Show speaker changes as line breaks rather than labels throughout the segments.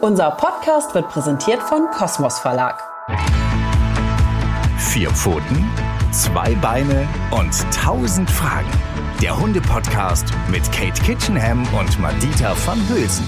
Unser Podcast wird präsentiert von Kosmos Verlag.
Vier Pfoten, zwei Beine und tausend Fragen. Der Hunde-Podcast mit Kate Kitchenham und Madita van Hülsen.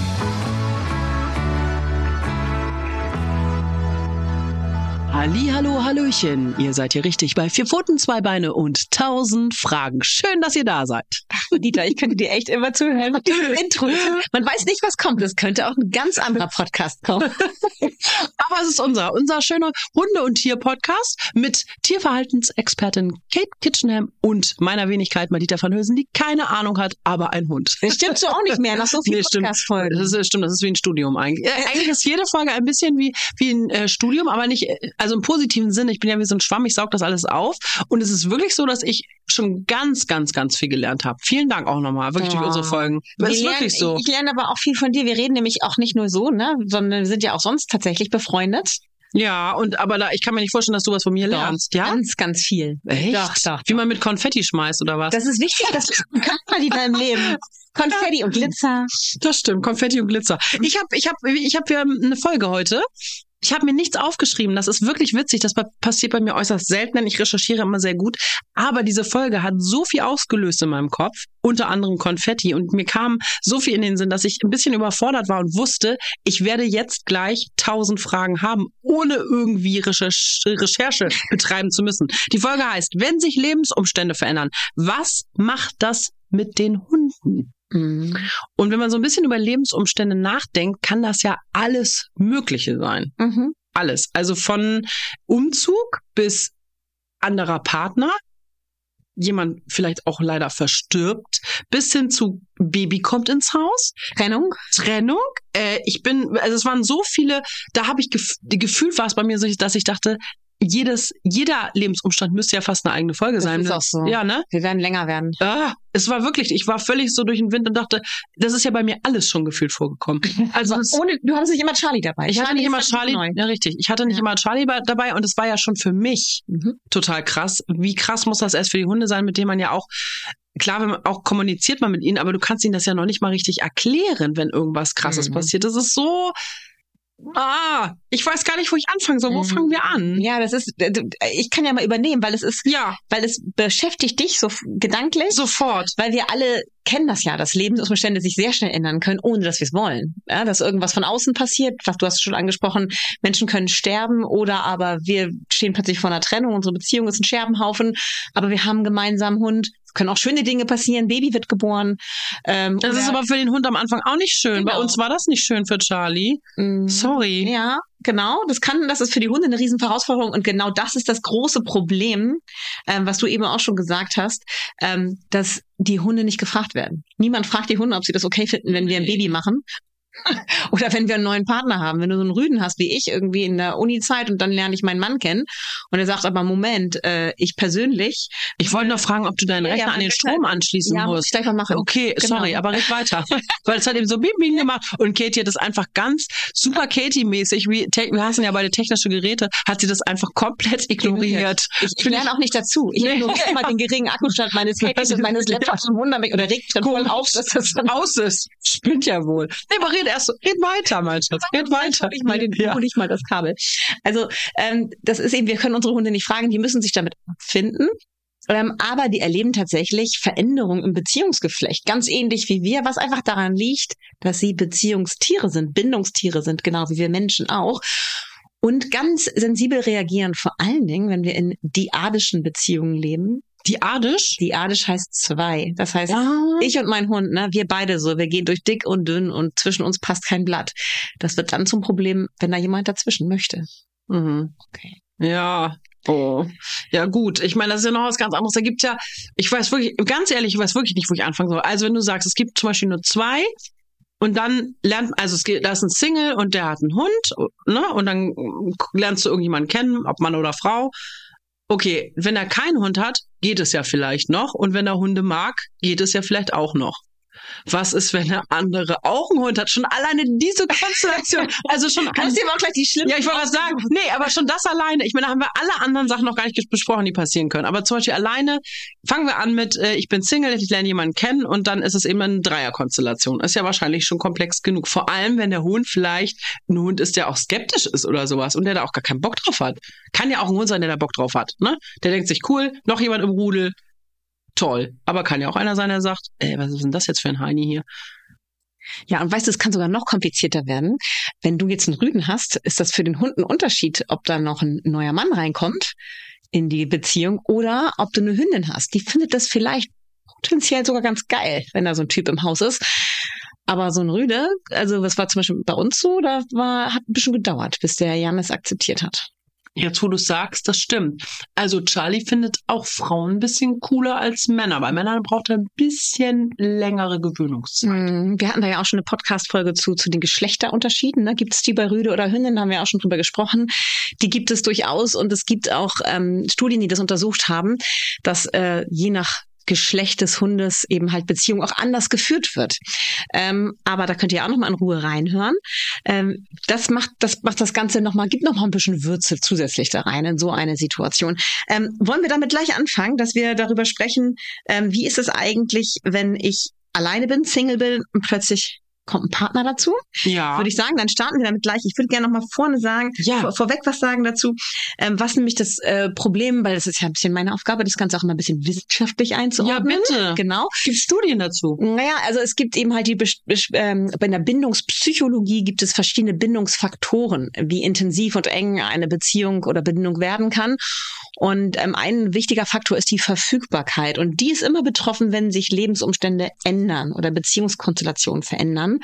Halli, hallo, hallöchen. Ihr seid hier richtig bei Vier Pfoten, zwei Beine und tausend Fragen. Schön, dass ihr da seid.
Dieter, ich könnte dir echt immer zuhören mit diesem Intro. Man weiß nicht, was kommt. Es könnte auch ein ganz anderer Podcast kommen.
Aber es ist unser, unser schöner Hunde- und Tier-Podcast mit Tierverhaltensexpertin Kate Kitchenham und meiner Wenigkeit Madita van Hülsen, die keine Ahnung hat, aber ein Hund.
Das stimmt so auch nicht mehr nach so vielen
Nee.
Podcast-Folgen.
Das ist, stimmt, das ist wie ein Studium eigentlich. Äh, eigentlich ist jede Folge ein bisschen wie, wie ein äh, Studium, aber nicht, äh, also im positiven Sinne. Ich bin ja wie so ein Schwamm, ich saug das alles auf. Und es ist wirklich so, dass ich schon ganz, ganz, ganz viel gelernt habe. Vielen Dank auch nochmal, wirklich durch
Ja.
unsere Folgen.
Wir
ist
lernen-
wirklich so.
Ich lerne aber auch viel von dir. Wir reden nämlich auch nicht nur so, ne, sondern wir sind ja auch sonst tatsächlich befreundet.
Ja, und aber da, ich kann mir nicht vorstellen, dass du was von mir lernst. Ja?
Ganz, ganz viel.
Echt?
Doch, doch.
Wie man mit Konfetti schmeißt oder was?
Das ist wichtig, das kann man die im Leben. Konfetti und Glitzer.
Das stimmt, Konfetti und Glitzer. Ich habe ich hab, ich hab ja eine Folge heute. Ich habe mir nichts aufgeschrieben. Das ist wirklich witzig. Das pa- passiert bei mir äußerst selten, denn ich recherchiere immer sehr gut. Aber diese Folge hat so viel ausgelöst in meinem Kopf, unter anderem Konfetti. Und mir kam so viel in den Sinn, dass ich ein bisschen überfordert war und wusste, ich werde jetzt gleich tausend Fragen haben, ohne irgendwie Recherche, Recherche betreiben zu müssen. Die Folge heißt, wenn sich Lebensumstände verändern, was macht das mit den Hunden?
Mhm.
Und wenn man so ein bisschen über Lebensumstände nachdenkt, kann das ja alles Mögliche sein.
Mhm.
Alles. Also von Umzug bis anderer Partner, jemand vielleicht auch leider verstirbt, bis hin zu Baby kommt ins Haus,
Trennung.
Trennung. Äh, ich bin, also es waren so viele, da habe ich gef gefühlt war es bei mir so, dass ich dachte, jedes, jeder Lebensumstand müsste ja fast eine eigene Folge
Das
sein.
ist auch so.
Ja, ne?
Wir werden länger werden.
Ah, es war wirklich, ich war völlig so durch den Wind und dachte, das ist ja bei mir alles schon gefühlt vorgekommen. Also
ohne, du hattest nicht immer Charlie dabei.
ich hatte nicht immer Charlie,
Neu.
ja richtig, ich hatte nicht
Ja.
immer Charlie bei- dabei und es war ja schon für mich
Mhm.
total krass. Wie krass muss das erst für die Hunde sein, mit denen man ja auch Klar, wenn man auch kommuniziert man mit ihnen, aber du kannst ihnen das ja noch nicht mal richtig erklären, wenn irgendwas krasses
Mhm.
passiert. Das ist so, ah, ich weiß gar nicht, wo ich anfangen soll. Wo
Mhm.
fangen wir an?
Ja, das ist, ich kann ja mal übernehmen, weil es ist,
Ja,
weil es beschäftigt dich so gedanklich.
sofort.
Weil wir alle kennen das ja, dass Lebensumstände sich sehr schnell ändern können, ohne dass wir es wollen. Ja, dass irgendwas von außen passiert, was du hast schon angesprochen, Menschen können sterben oder aber wir stehen plötzlich vor einer Trennung, unsere Beziehung ist ein Scherbenhaufen, aber wir haben einen gemeinsamen Hund. Können auch schöne Dinge passieren, Baby wird geboren. Ähm,
Das ist aber für den Hund am Anfang auch nicht schön. Bei
Genau.
uns war das nicht schön für Charlie.
Mm.
Sorry.
Ja, genau. Das kann, das ist für die Hunde eine riesen Herausforderung und genau das ist das große Problem, ähm, was du eben auch schon gesagt hast, ähm, dass die Hunde nicht gefragt werden. Niemand fragt die Hunde, ob sie das okay finden, wenn wir ein Baby machen. Oder wenn wir einen neuen Partner haben, wenn du so einen Rüden hast wie ich irgendwie in der Uni-Zeit und dann lerne ich meinen Mann kennen und er sagt aber Moment, äh, ich persönlich,
Ich wollte noch fragen, ob du deinen Rechner
ja,
an den Strom anschließen
ja, muss
musst.
ich gleich mal machen.
Okay,
Genau.
sorry, aber red weiter. Weil es hat eben so bing bing gemacht und Katie hat das einfach ganz super Katie-mäßig, wie wir hassen ja beide technische Geräte, hat sie das einfach komplett ignoriert.
Ich, ich lerne auch nicht dazu. Ich
Nee.
ignoriere immer den geringen Akkustand meines Handys und meines Laptops und wundere mich oder regt dann voll auf, dass das
Aus ist. Spinnt ja wohl. Nee, aber red erst so. Red weiter, mein Schatz. Red weiter.
ich mal den,
ja.
hol ich mal das Kabel. Also ähm, das ist eben, wir können unsere Hunde nicht fragen, die müssen sich damit finden. Ähm, aber die erleben tatsächlich Veränderungen im Beziehungsgeflecht, ganz ähnlich wie wir, was einfach daran liegt, dass sie Beziehungstiere sind, Bindungstiere sind, genau wie wir Menschen auch. Und ganz sensibel reagieren, vor allen Dingen, wenn wir in diadischen Beziehungen leben.
Die Adisch?
Diadisch heißt zwei. Das heißt,
Ja.
ich und mein Hund, ne, wir beide so, wir gehen durch dick und dünn und zwischen uns passt kein Blatt. Das wird dann zum Problem, wenn da jemand dazwischen möchte.
Mhm.
Okay.
Ja. Oh. Ja, gut. Ich meine, das ist ja noch was ganz anderes. Da gibt's ja, ich weiß wirklich, ganz ehrlich, ich weiß wirklich nicht, wo ich anfangen soll. Also, wenn du sagst, es gibt zum Beispiel nur zwei und dann lernt, also es geht, da ist ein Single und der hat einen Hund, ne? Und dann lernst du irgendjemanden kennen, ob Mann oder Frau. Okay, wenn er keinen Hund hat, geht es ja vielleicht noch. Und wenn er Hunde mag, geht es ja vielleicht auch noch. Was ist, wenn der andere auch einen Hund hat? Schon alleine diese Konstellation. Also schon.
Kannst du ihm auch gleich die schlimmsten
Ja, ich wollte was sagen. Nee, aber schon das alleine. Ich meine, da haben wir alle anderen Sachen noch gar nicht besprochen, die passieren können. Aber zum Beispiel alleine fangen wir an mit, äh, ich bin Single, ich lerne jemanden kennen und dann ist es eben eine Dreierkonstellation. Ist ja wahrscheinlich schon komplex genug. Vor allem, wenn der Hund vielleicht ein Hund ist, der auch skeptisch ist oder sowas und der da auch gar keinen Bock drauf hat. Kann ja auch ein Hund sein, der da Bock drauf hat. Ne? Der denkt sich, cool, noch jemand im Rudel. Toll. Aber kann ja auch einer sein, der sagt, ey, was ist denn das jetzt für ein Heini hier?
Ja, und weißt du, es kann sogar noch komplizierter werden. Wenn du jetzt einen Rüden hast, ist das für den Hund ein Unterschied, ob da noch ein neuer Mann reinkommt in die Beziehung oder ob du eine Hündin hast. Die findet das vielleicht potenziell sogar ganz geil, wenn da so ein Typ im Haus ist. Aber so ein Rüde, also das war zum Beispiel bei uns so, da war, hat ein bisschen gedauert, bis der Jan es akzeptiert hat.
Jetzt, wo du sagst, das stimmt. Also Charlie findet auch Frauen ein bisschen cooler als Männer. Bei Männern braucht er ein bisschen längere Gewöhnungszeit.
Mm, Wir hatten da ja auch schon eine Podcast-Folge zu, zu den Geschlechterunterschieden. Ne? Gibt es die bei Rüde oder Hündin? Da haben wir auch schon drüber gesprochen. Die gibt es durchaus und es gibt auch ähm, Studien, die das untersucht haben, dass äh, je nach Geschlecht des Hundes eben halt Beziehung auch anders geführt wird. Ähm, aber da könnt ihr auch noch mal in Ruhe reinhören. Ähm, das macht das macht das Ganze noch mal gibt noch mal ein bisschen Würze zusätzlich da rein in so eine Situation. Ähm, wollen wir damit gleich anfangen, dass wir darüber sprechen, ähm, wie ist es eigentlich, wenn ich alleine bin, Single bin und plötzlich kommt ein Partner dazu?
Ja.
Würde ich sagen, dann starten wir damit gleich. Ich würde gerne noch mal vorne sagen,
Ja.
vor, vorweg was sagen dazu, ähm, was nämlich das äh, Problem, weil das ist ja ein bisschen meine Aufgabe, das Ganze auch immer ein bisschen wissenschaftlich
ja,
einzuordnen.
bitte.
Genau.
Gibt Studien dazu?
Naja, also es gibt eben halt die, ähm, bei der Bindungspsychologie gibt es verschiedene Bindungsfaktoren, wie intensiv und eng eine Beziehung oder Bindung werden kann. Und ähm, ein wichtiger Faktor ist die Verfügbarkeit. Und die ist immer betroffen, wenn sich Lebensumstände ändern oder Beziehungskonstellationen verändern.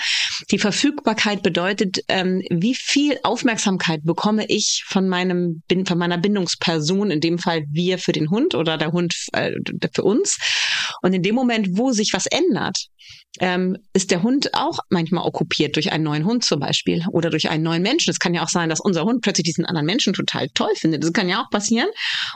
Die Verfügbarkeit bedeutet, ähm, wie viel Aufmerksamkeit bekomme ich von meinem von meiner Bindungsperson, in dem Fall wir für den Hund oder der Hund äh, für uns. Und in dem Moment, wo sich was ändert, ähm, ist der Hund auch manchmal okkupiert durch einen neuen Hund zum Beispiel oder durch einen neuen Menschen. Es kann ja auch sein, dass unser Hund plötzlich diesen anderen Menschen total toll findet. Das kann ja auch passieren.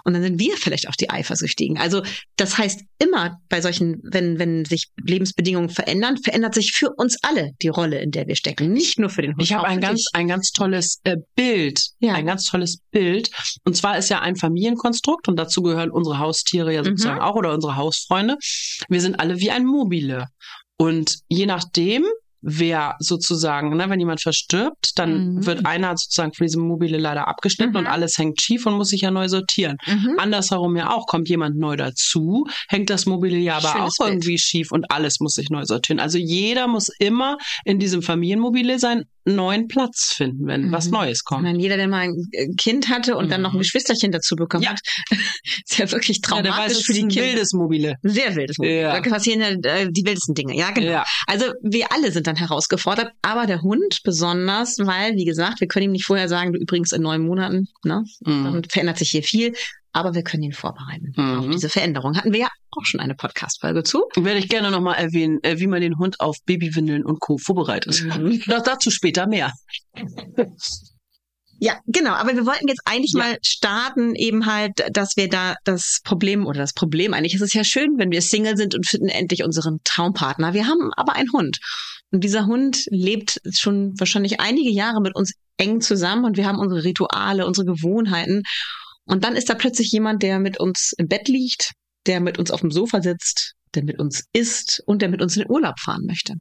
Und dann sind wir vielleicht auch die Eifersüchtigen. Also das heißt immer bei solchen, wenn, wenn sich Lebensbedingungen verändern, verändert sich für uns alle die Rolle, in der wir stecken. Nicht nur für den Hund.
Ich habe ein ganz,
dich.
ein ganz tolles äh, Bild.
Ja.
Ein ganz tolles Bild. Und zwar ist ja ein Familienkonstrukt und dazu gehören unsere Haustiere ja
Mhm.
sozusagen auch oder unsere Hausfreunde. Wir sind alle wie ein Mobile. Und je nachdem, wer sozusagen, ne, wenn jemand verstirbt, dann
Mhm.
wird einer sozusagen von diesem Mobile leider abgeschnitten
Mhm.
und alles hängt schief und muss sich ja neu sortieren.
Mhm.
Andersherum ja auch, kommt jemand neu dazu, hängt das Mobiliar aber
Schönes
auch
Bild.
irgendwie schief und alles muss sich neu sortieren. Also jeder muss immer in diesem Familienmobile seinen neuen Platz finden, wenn
Mhm.
was Neues kommt.
meine, jeder, der mal ein äh, Kind hatte und dann noch ein
Mhm.
Geschwisterchen dazu bekommen
Ja.
hat, ist ja wirklich
Ja, der
traumatisch
weiß,
für die
ein
Kinder.
wildes Mobile.
Sehr wildes.
Ja.
Da passieren ja äh, die wildesten Dinge. Ja, genau.
Ja.
Also wir alle sind dann herausgefordert, aber der Hund besonders, weil, wie gesagt, wir können ihm nicht vorher sagen, du übrigens in neun Monaten, ne,
Mhm.
dann verändert sich hier viel, aber wir können ihn vorbereiten
Mhm.
auf diese Veränderung. Hatten wir ja auch schon eine Podcast-Folge zu.
Werde ich gerne nochmal erwähnen, äh, wie man den Hund auf Babywindeln und Co. vorbereitet.
Mhm.
Doch dazu später mehr.
Ja, genau. Aber wir wollten jetzt eigentlich
Ja.
mal starten, eben halt, dass wir da das Problem oder das Problem eigentlich ist es ja schön, wenn wir Single sind und finden endlich unseren Traumpartner. Wir haben aber einen Hund. Und dieser Hund lebt schon wahrscheinlich einige Jahre mit uns eng zusammen und wir haben unsere Rituale, unsere Gewohnheiten. Und dann ist da plötzlich jemand, der mit uns im Bett liegt, der mit uns auf dem Sofa sitzt, der mit uns isst und der mit uns in den Urlaub fahren möchte.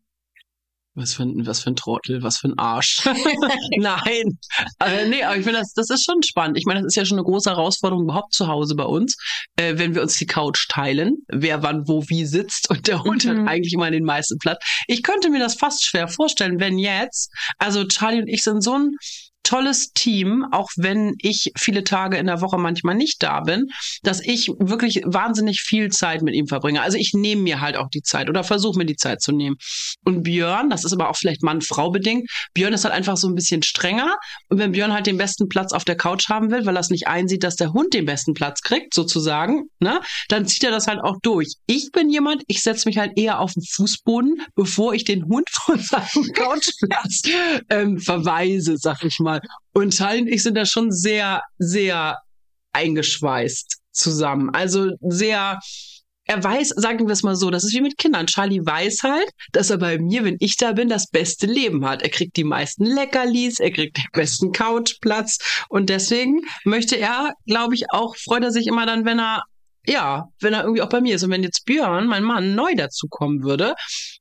Was für ein, was für ein Trottel, was für ein Arsch. Nein. Äh, nee, aber ich finde, das, das ist schon spannend. Ich meine, das ist ja schon eine große Herausforderung überhaupt zu Hause bei uns, äh, wenn wir uns die Couch teilen, wer wann wo wie sitzt und der Hund
Mhm.
hat eigentlich immer den meisten Platz. Ich könnte mir das fast schwer vorstellen, wenn jetzt, also Charlie und ich sind so ein tolles Team, auch wenn ich viele Tage in der Woche manchmal nicht da bin, dass ich wirklich wahnsinnig viel Zeit mit ihm verbringe. Also ich nehme mir halt auch die Zeit oder versuche mir die Zeit zu nehmen. Und Björn, das ist aber auch vielleicht Mann-Frau bedingt, Björn ist halt einfach so ein bisschen strenger. Und wenn Björn halt den besten Platz auf der Couch haben will, weil er es nicht einsieht, dass der Hund den besten Platz kriegt, sozusagen, ne, dann zieht er das halt auch durch. Ich bin jemand, ich setze mich halt eher auf den Fußboden, bevor ich den Hund von seinem Couchplatz ähm, verweise, sag ich mal. Und Charlie und ich sind da schon sehr, sehr eingeschweißt zusammen. Also sehr er weiß, sagen wir es mal so, das ist wie mit Kindern. Charlie weiß halt, dass er bei mir, wenn ich da bin, das beste Leben hat. Er kriegt die meisten Leckerlis, er kriegt den besten Couchplatz und deswegen möchte er, glaube ich, auch, freut er sich immer dann, wenn er ja, wenn er irgendwie auch bei mir ist. Und wenn jetzt Björn, mein Mann, neu dazukommen würde,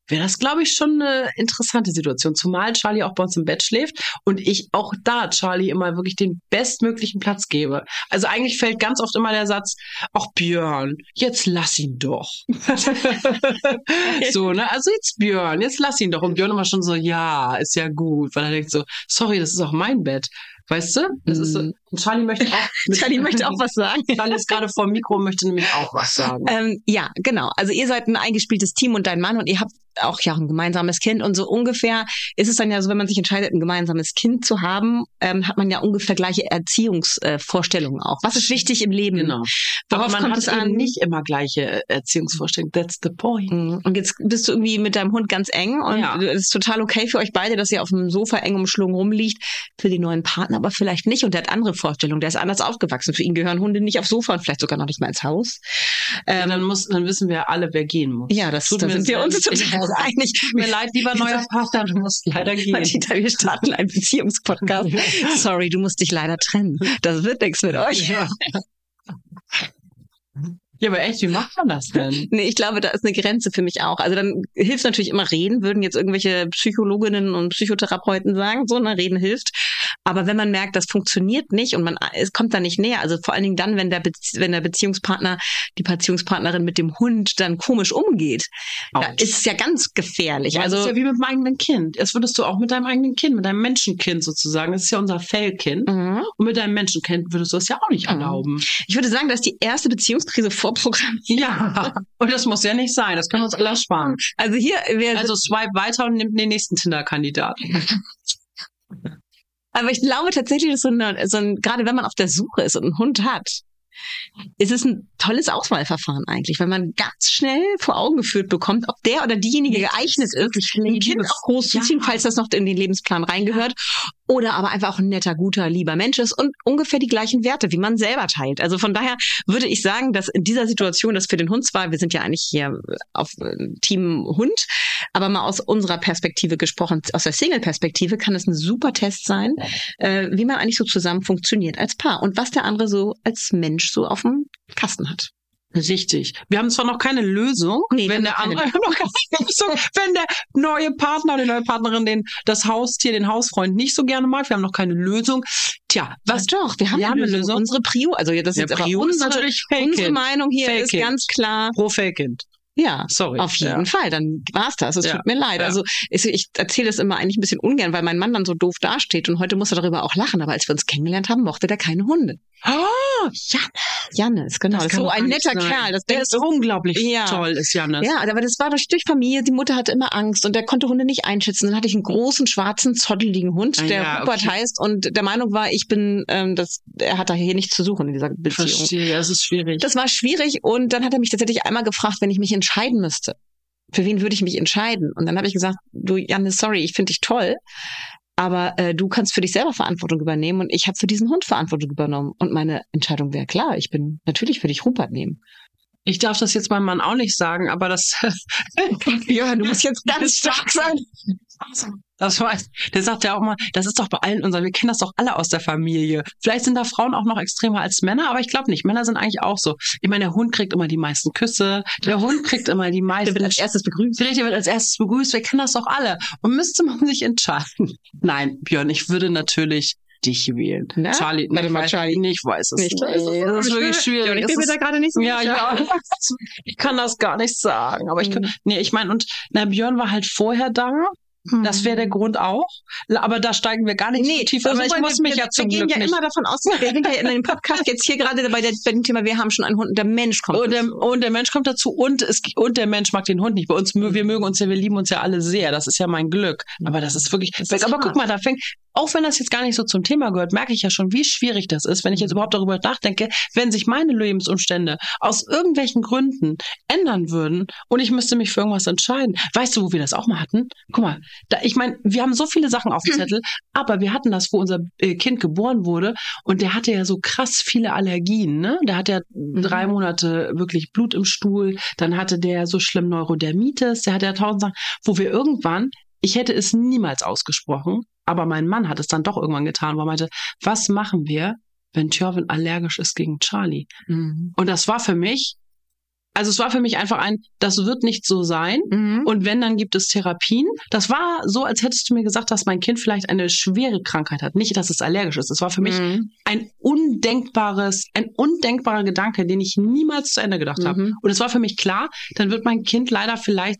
wäre das, glaube ich, schon eine interessante Situation. Zumal Charlie auch bei uns im Bett schläft und ich auch da Charlie immer wirklich den bestmöglichen Platz gebe. Also eigentlich fällt ganz oft immer der Satz, ach Björn, jetzt lass ihn doch. so, ne? Also jetzt Björn, jetzt lass ihn doch. Und Björn immer schon so, ja, ist ja gut, weil er denkt so, sorry, das ist auch mein Bett. Weißt du? Das ist so. Und Charlie möchte auch.
Charlie möchte auch was sagen.
Charlie ist gerade vor dem Mikro und möchte nämlich auch was sagen.
Ähm, ja, genau. Also ihr seid ein eingespieltes Team und dein Mann und ihr habt auch ja ein gemeinsames Kind und so ungefähr ist es dann ja so, wenn man sich entscheidet, ein gemeinsames Kind zu haben, ähm, hat man ja ungefähr gleiche Erziehungsvorstellungen auch. Was ist wichtig im Leben?
Genau.
Worauf
man
kommt
hat
es an?
nicht immer gleiche Erziehungsvorstellungen. That's the point.
Mhm. Und jetzt bist du irgendwie mit deinem Hund ganz eng und
Ja.
es ist total okay für euch beide, dass ihr auf dem Sofa eng umschlungen rumliegt. Für den neuen Partner aber vielleicht nicht. Und der hat andere Vorstellungen. Der ist anders aufgewachsen. Für ihn gehören Hunde nicht aufs Sofa und vielleicht sogar noch nicht mal ins Haus.
Ja,
Ähm,
dann muss, dann wissen wir alle, wer gehen muss.
ja, das,
Tut
da sind wir uns total einig.
Tut mir leid, lieber neuer Partner, du musst leider gehen.
Martita, wir starten einen Beziehungspodcast. Sorry, du musst dich leider trennen. Das wird nichts mit euch.
Ja. ja, aber echt, wie macht man das denn?
Nee, ich glaube, da ist eine Grenze für mich auch. Also dann hilft natürlich immer reden, würden jetzt irgendwelche Psychologinnen und Psychotherapeuten sagen, so, ne, reden hilft. Aber wenn man merkt, das funktioniert nicht und man es kommt da nicht näher, also vor allen Dingen dann, wenn der, Bezie wenn der Beziehungspartner, die Beziehungspartnerin mit dem Hund dann komisch umgeht, da ist es ja ganz gefährlich.
Ja, also das ist ja wie mit meinem eigenen Kind. Das würdest du auch mit deinem eigenen Kind, mit deinem Menschenkind sozusagen. Das ist ja unser Fellkind.
Mhm.
Und mit deinem Menschenkind würdest du das ja auch nicht
Mhm.
erlauben.
ich würde sagen, dass die erste Beziehungskrise vorprogrammiert.
Ja. Und das muss ja nicht sein. Das können wir uns alle ersparen.
Also hier, wir
Also swipe weiter und nimm den nächsten Tinder-Kandidaten.
Aber ich glaube tatsächlich, dass so, eine, so ein, gerade wenn man auf der Suche ist und einen Hund hat, ist es ein tolles Auswahlverfahren eigentlich, weil man ganz schnell vor Augen geführt bekommt, ob der oder diejenige geeignet ist, ein Kind auch großzuziehen,
Ja.
falls das noch in den Lebensplan reingehört, oder aber einfach auch ein netter, guter, lieber Mensch ist und ungefähr die gleichen Werte, wie man selber teilt. Also von daher würde ich sagen, dass in dieser Situation, das für den Hund zwar, wir sind ja eigentlich hier auf äh, Team Hund, aber mal aus unserer Perspektive gesprochen, aus der Single-Perspektive kann es ein super Test sein, äh, wie man eigentlich so zusammen funktioniert als Paar und was der andere so als Mensch so auf dem Kasten hat.
Richtig. Wir haben zwar noch keine Lösung,
Nee,
wenn der
haben
andere noch keine Lösung, wenn der neue Partner, die neue Partnerin den das Haustier, den Hausfreund nicht so gerne mag. Wir haben noch keine Lösung. Tja, was
Was doch, wir haben,
Wir haben
eine
eine
Lösung.
Lösung.
Unsere Prio, also das ist jetzt
Prio ist
unsere,
natürlich Fake
unsere. Meinung hier
Fake
ist
Kind.
ganz klar,
pro Fake-Kind.
ja,
Sorry.
Auf jeden
ja.
Fall, dann war's das. Es
Ja.
tut mir leid.
Ja.
Also ich, ich erzähle es immer eigentlich ein bisschen ungern, weil mein Mann dann so doof dasteht und heute muss er darüber auch lachen. Aber als wir uns kennengelernt haben, mochte der keine Hunde.
Oh, ja,
Jannis, genau. Das, ist
kann
so ein netter
sein.
Kerl. Das,
der ist unglaublich
Ja.
toll, ist Janis.
ja, aber das war durch, Familie. Die Mutter hatte immer Angst und der konnte Hunde nicht einschätzen. Dann hatte ich einen großen, schwarzen, zotteligen Hund,
Ah,
der
ja,
Rupert
okay.
heißt und der Meinung war, ich bin, ähm, das, er hat da hier nichts zu suchen in dieser Beziehung.
Verstehe, ja, es ist schwierig.
Das war schwierig und dann hat er mich tatsächlich einmal gefragt, wenn ich mich entscheiden müsste. Für wen würde ich mich entscheiden? Und dann habe ich gesagt, du Janne, sorry, ich finde dich toll, aber äh, du kannst für dich selber Verantwortung übernehmen und ich habe für diesen Hund Verantwortung übernommen. Und meine Entscheidung wäre klar, ich bin natürlich für dich Rupert nehmen.
ich darf das jetzt meinem Mann auch nicht sagen, aber das,
Ja, du musst jetzt ganz stark sein.
Das weiß, der sagt ja auch mal, das ist doch bei allen unseren, wir kennen das doch alle aus der Familie. Vielleicht sind da Frauen auch noch extremer als Männer, aber ich glaube nicht. Männer sind eigentlich auch so. Ich meine, der Hund kriegt immer die meisten Küsse, der Hund kriegt immer die
Der
meisten.
wird als erstes begrüßt.
Der wird als erstes begrüßt, wir kennen das doch alle. Und müsste man sich entscheiden. Nein, Björn, ich würde natürlich dich wählen.
Na?
Charlie,
Warte
ich
mal,
weiß-
Charlie.
Nee, ich weiß es
Nicht.
nicht. Das ist wirklich schwierig.
Ja, ich bin mir
ist-
da gerade nicht so
ja, ja. Ich kann das gar nicht sagen. Aber ich kann,
Mhm.
nee, ich meine, und na, Björn war halt vorher da. Das wäre der Grund auch. Aber da steigen wir gar nicht so tief. Also
aber
ich muss mich
wir,
ja zum
wir gehen
Glück
ja
nicht.
immer davon aus, wir sind ja in dem Podcast jetzt hier gerade bei, der, bei dem Thema, wir haben schon einen Hund und der Mensch kommt.
Und der,
dazu.
und der Mensch kommt dazu und es, und der Mensch mag den Hund nicht. Bei uns, wir mögen uns ja, wir lieben uns ja alle sehr. Das ist ja mein Glück. Aber das ist wirklich,
Das ist
aber
hart.
guck mal, da fängt, auch wenn das jetzt gar nicht so zum Thema gehört, merke ich ja schon, wie schwierig das ist, wenn ich jetzt
Mhm.
überhaupt darüber nachdenke, wenn sich meine Lebensumstände aus irgendwelchen Gründen ändern würden und ich müsste mich für irgendwas entscheiden. Weißt du, wo wir das auch mal hatten? Guck mal, da, ich meine, wir haben so viele Sachen auf dem Zettel, aber wir hatten das, wo unser äh, Kind geboren wurde und der hatte ja so krass viele Allergien, ne? Der hat ja drei Monate wirklich Blut im Stuhl, dann hatte der so schlimm Neurodermitis, der hatte ja tausend Sachen, wo wir irgendwann, ich hätte es niemals ausgesprochen, aber mein Mann hat es dann doch irgendwann getan, wo er meinte, was machen wir, wenn Tjörvin allergisch ist gegen Charlie?
Mhm.
Und das war für mich, also es war für mich einfach ein, das wird nicht so sein.
Mhm.
Und wenn, dann gibt es Therapien. Das war so, als hättest du mir gesagt, dass mein Kind vielleicht eine schwere Krankheit hat. Nicht, dass es allergisch ist. Es war für mich
Mhm.
ein undenkbares, ein undenkbarer Gedanke, den ich niemals zu Ende gedacht habe.
Mhm.
Und es war für mich klar, dann wird mein Kind leider vielleicht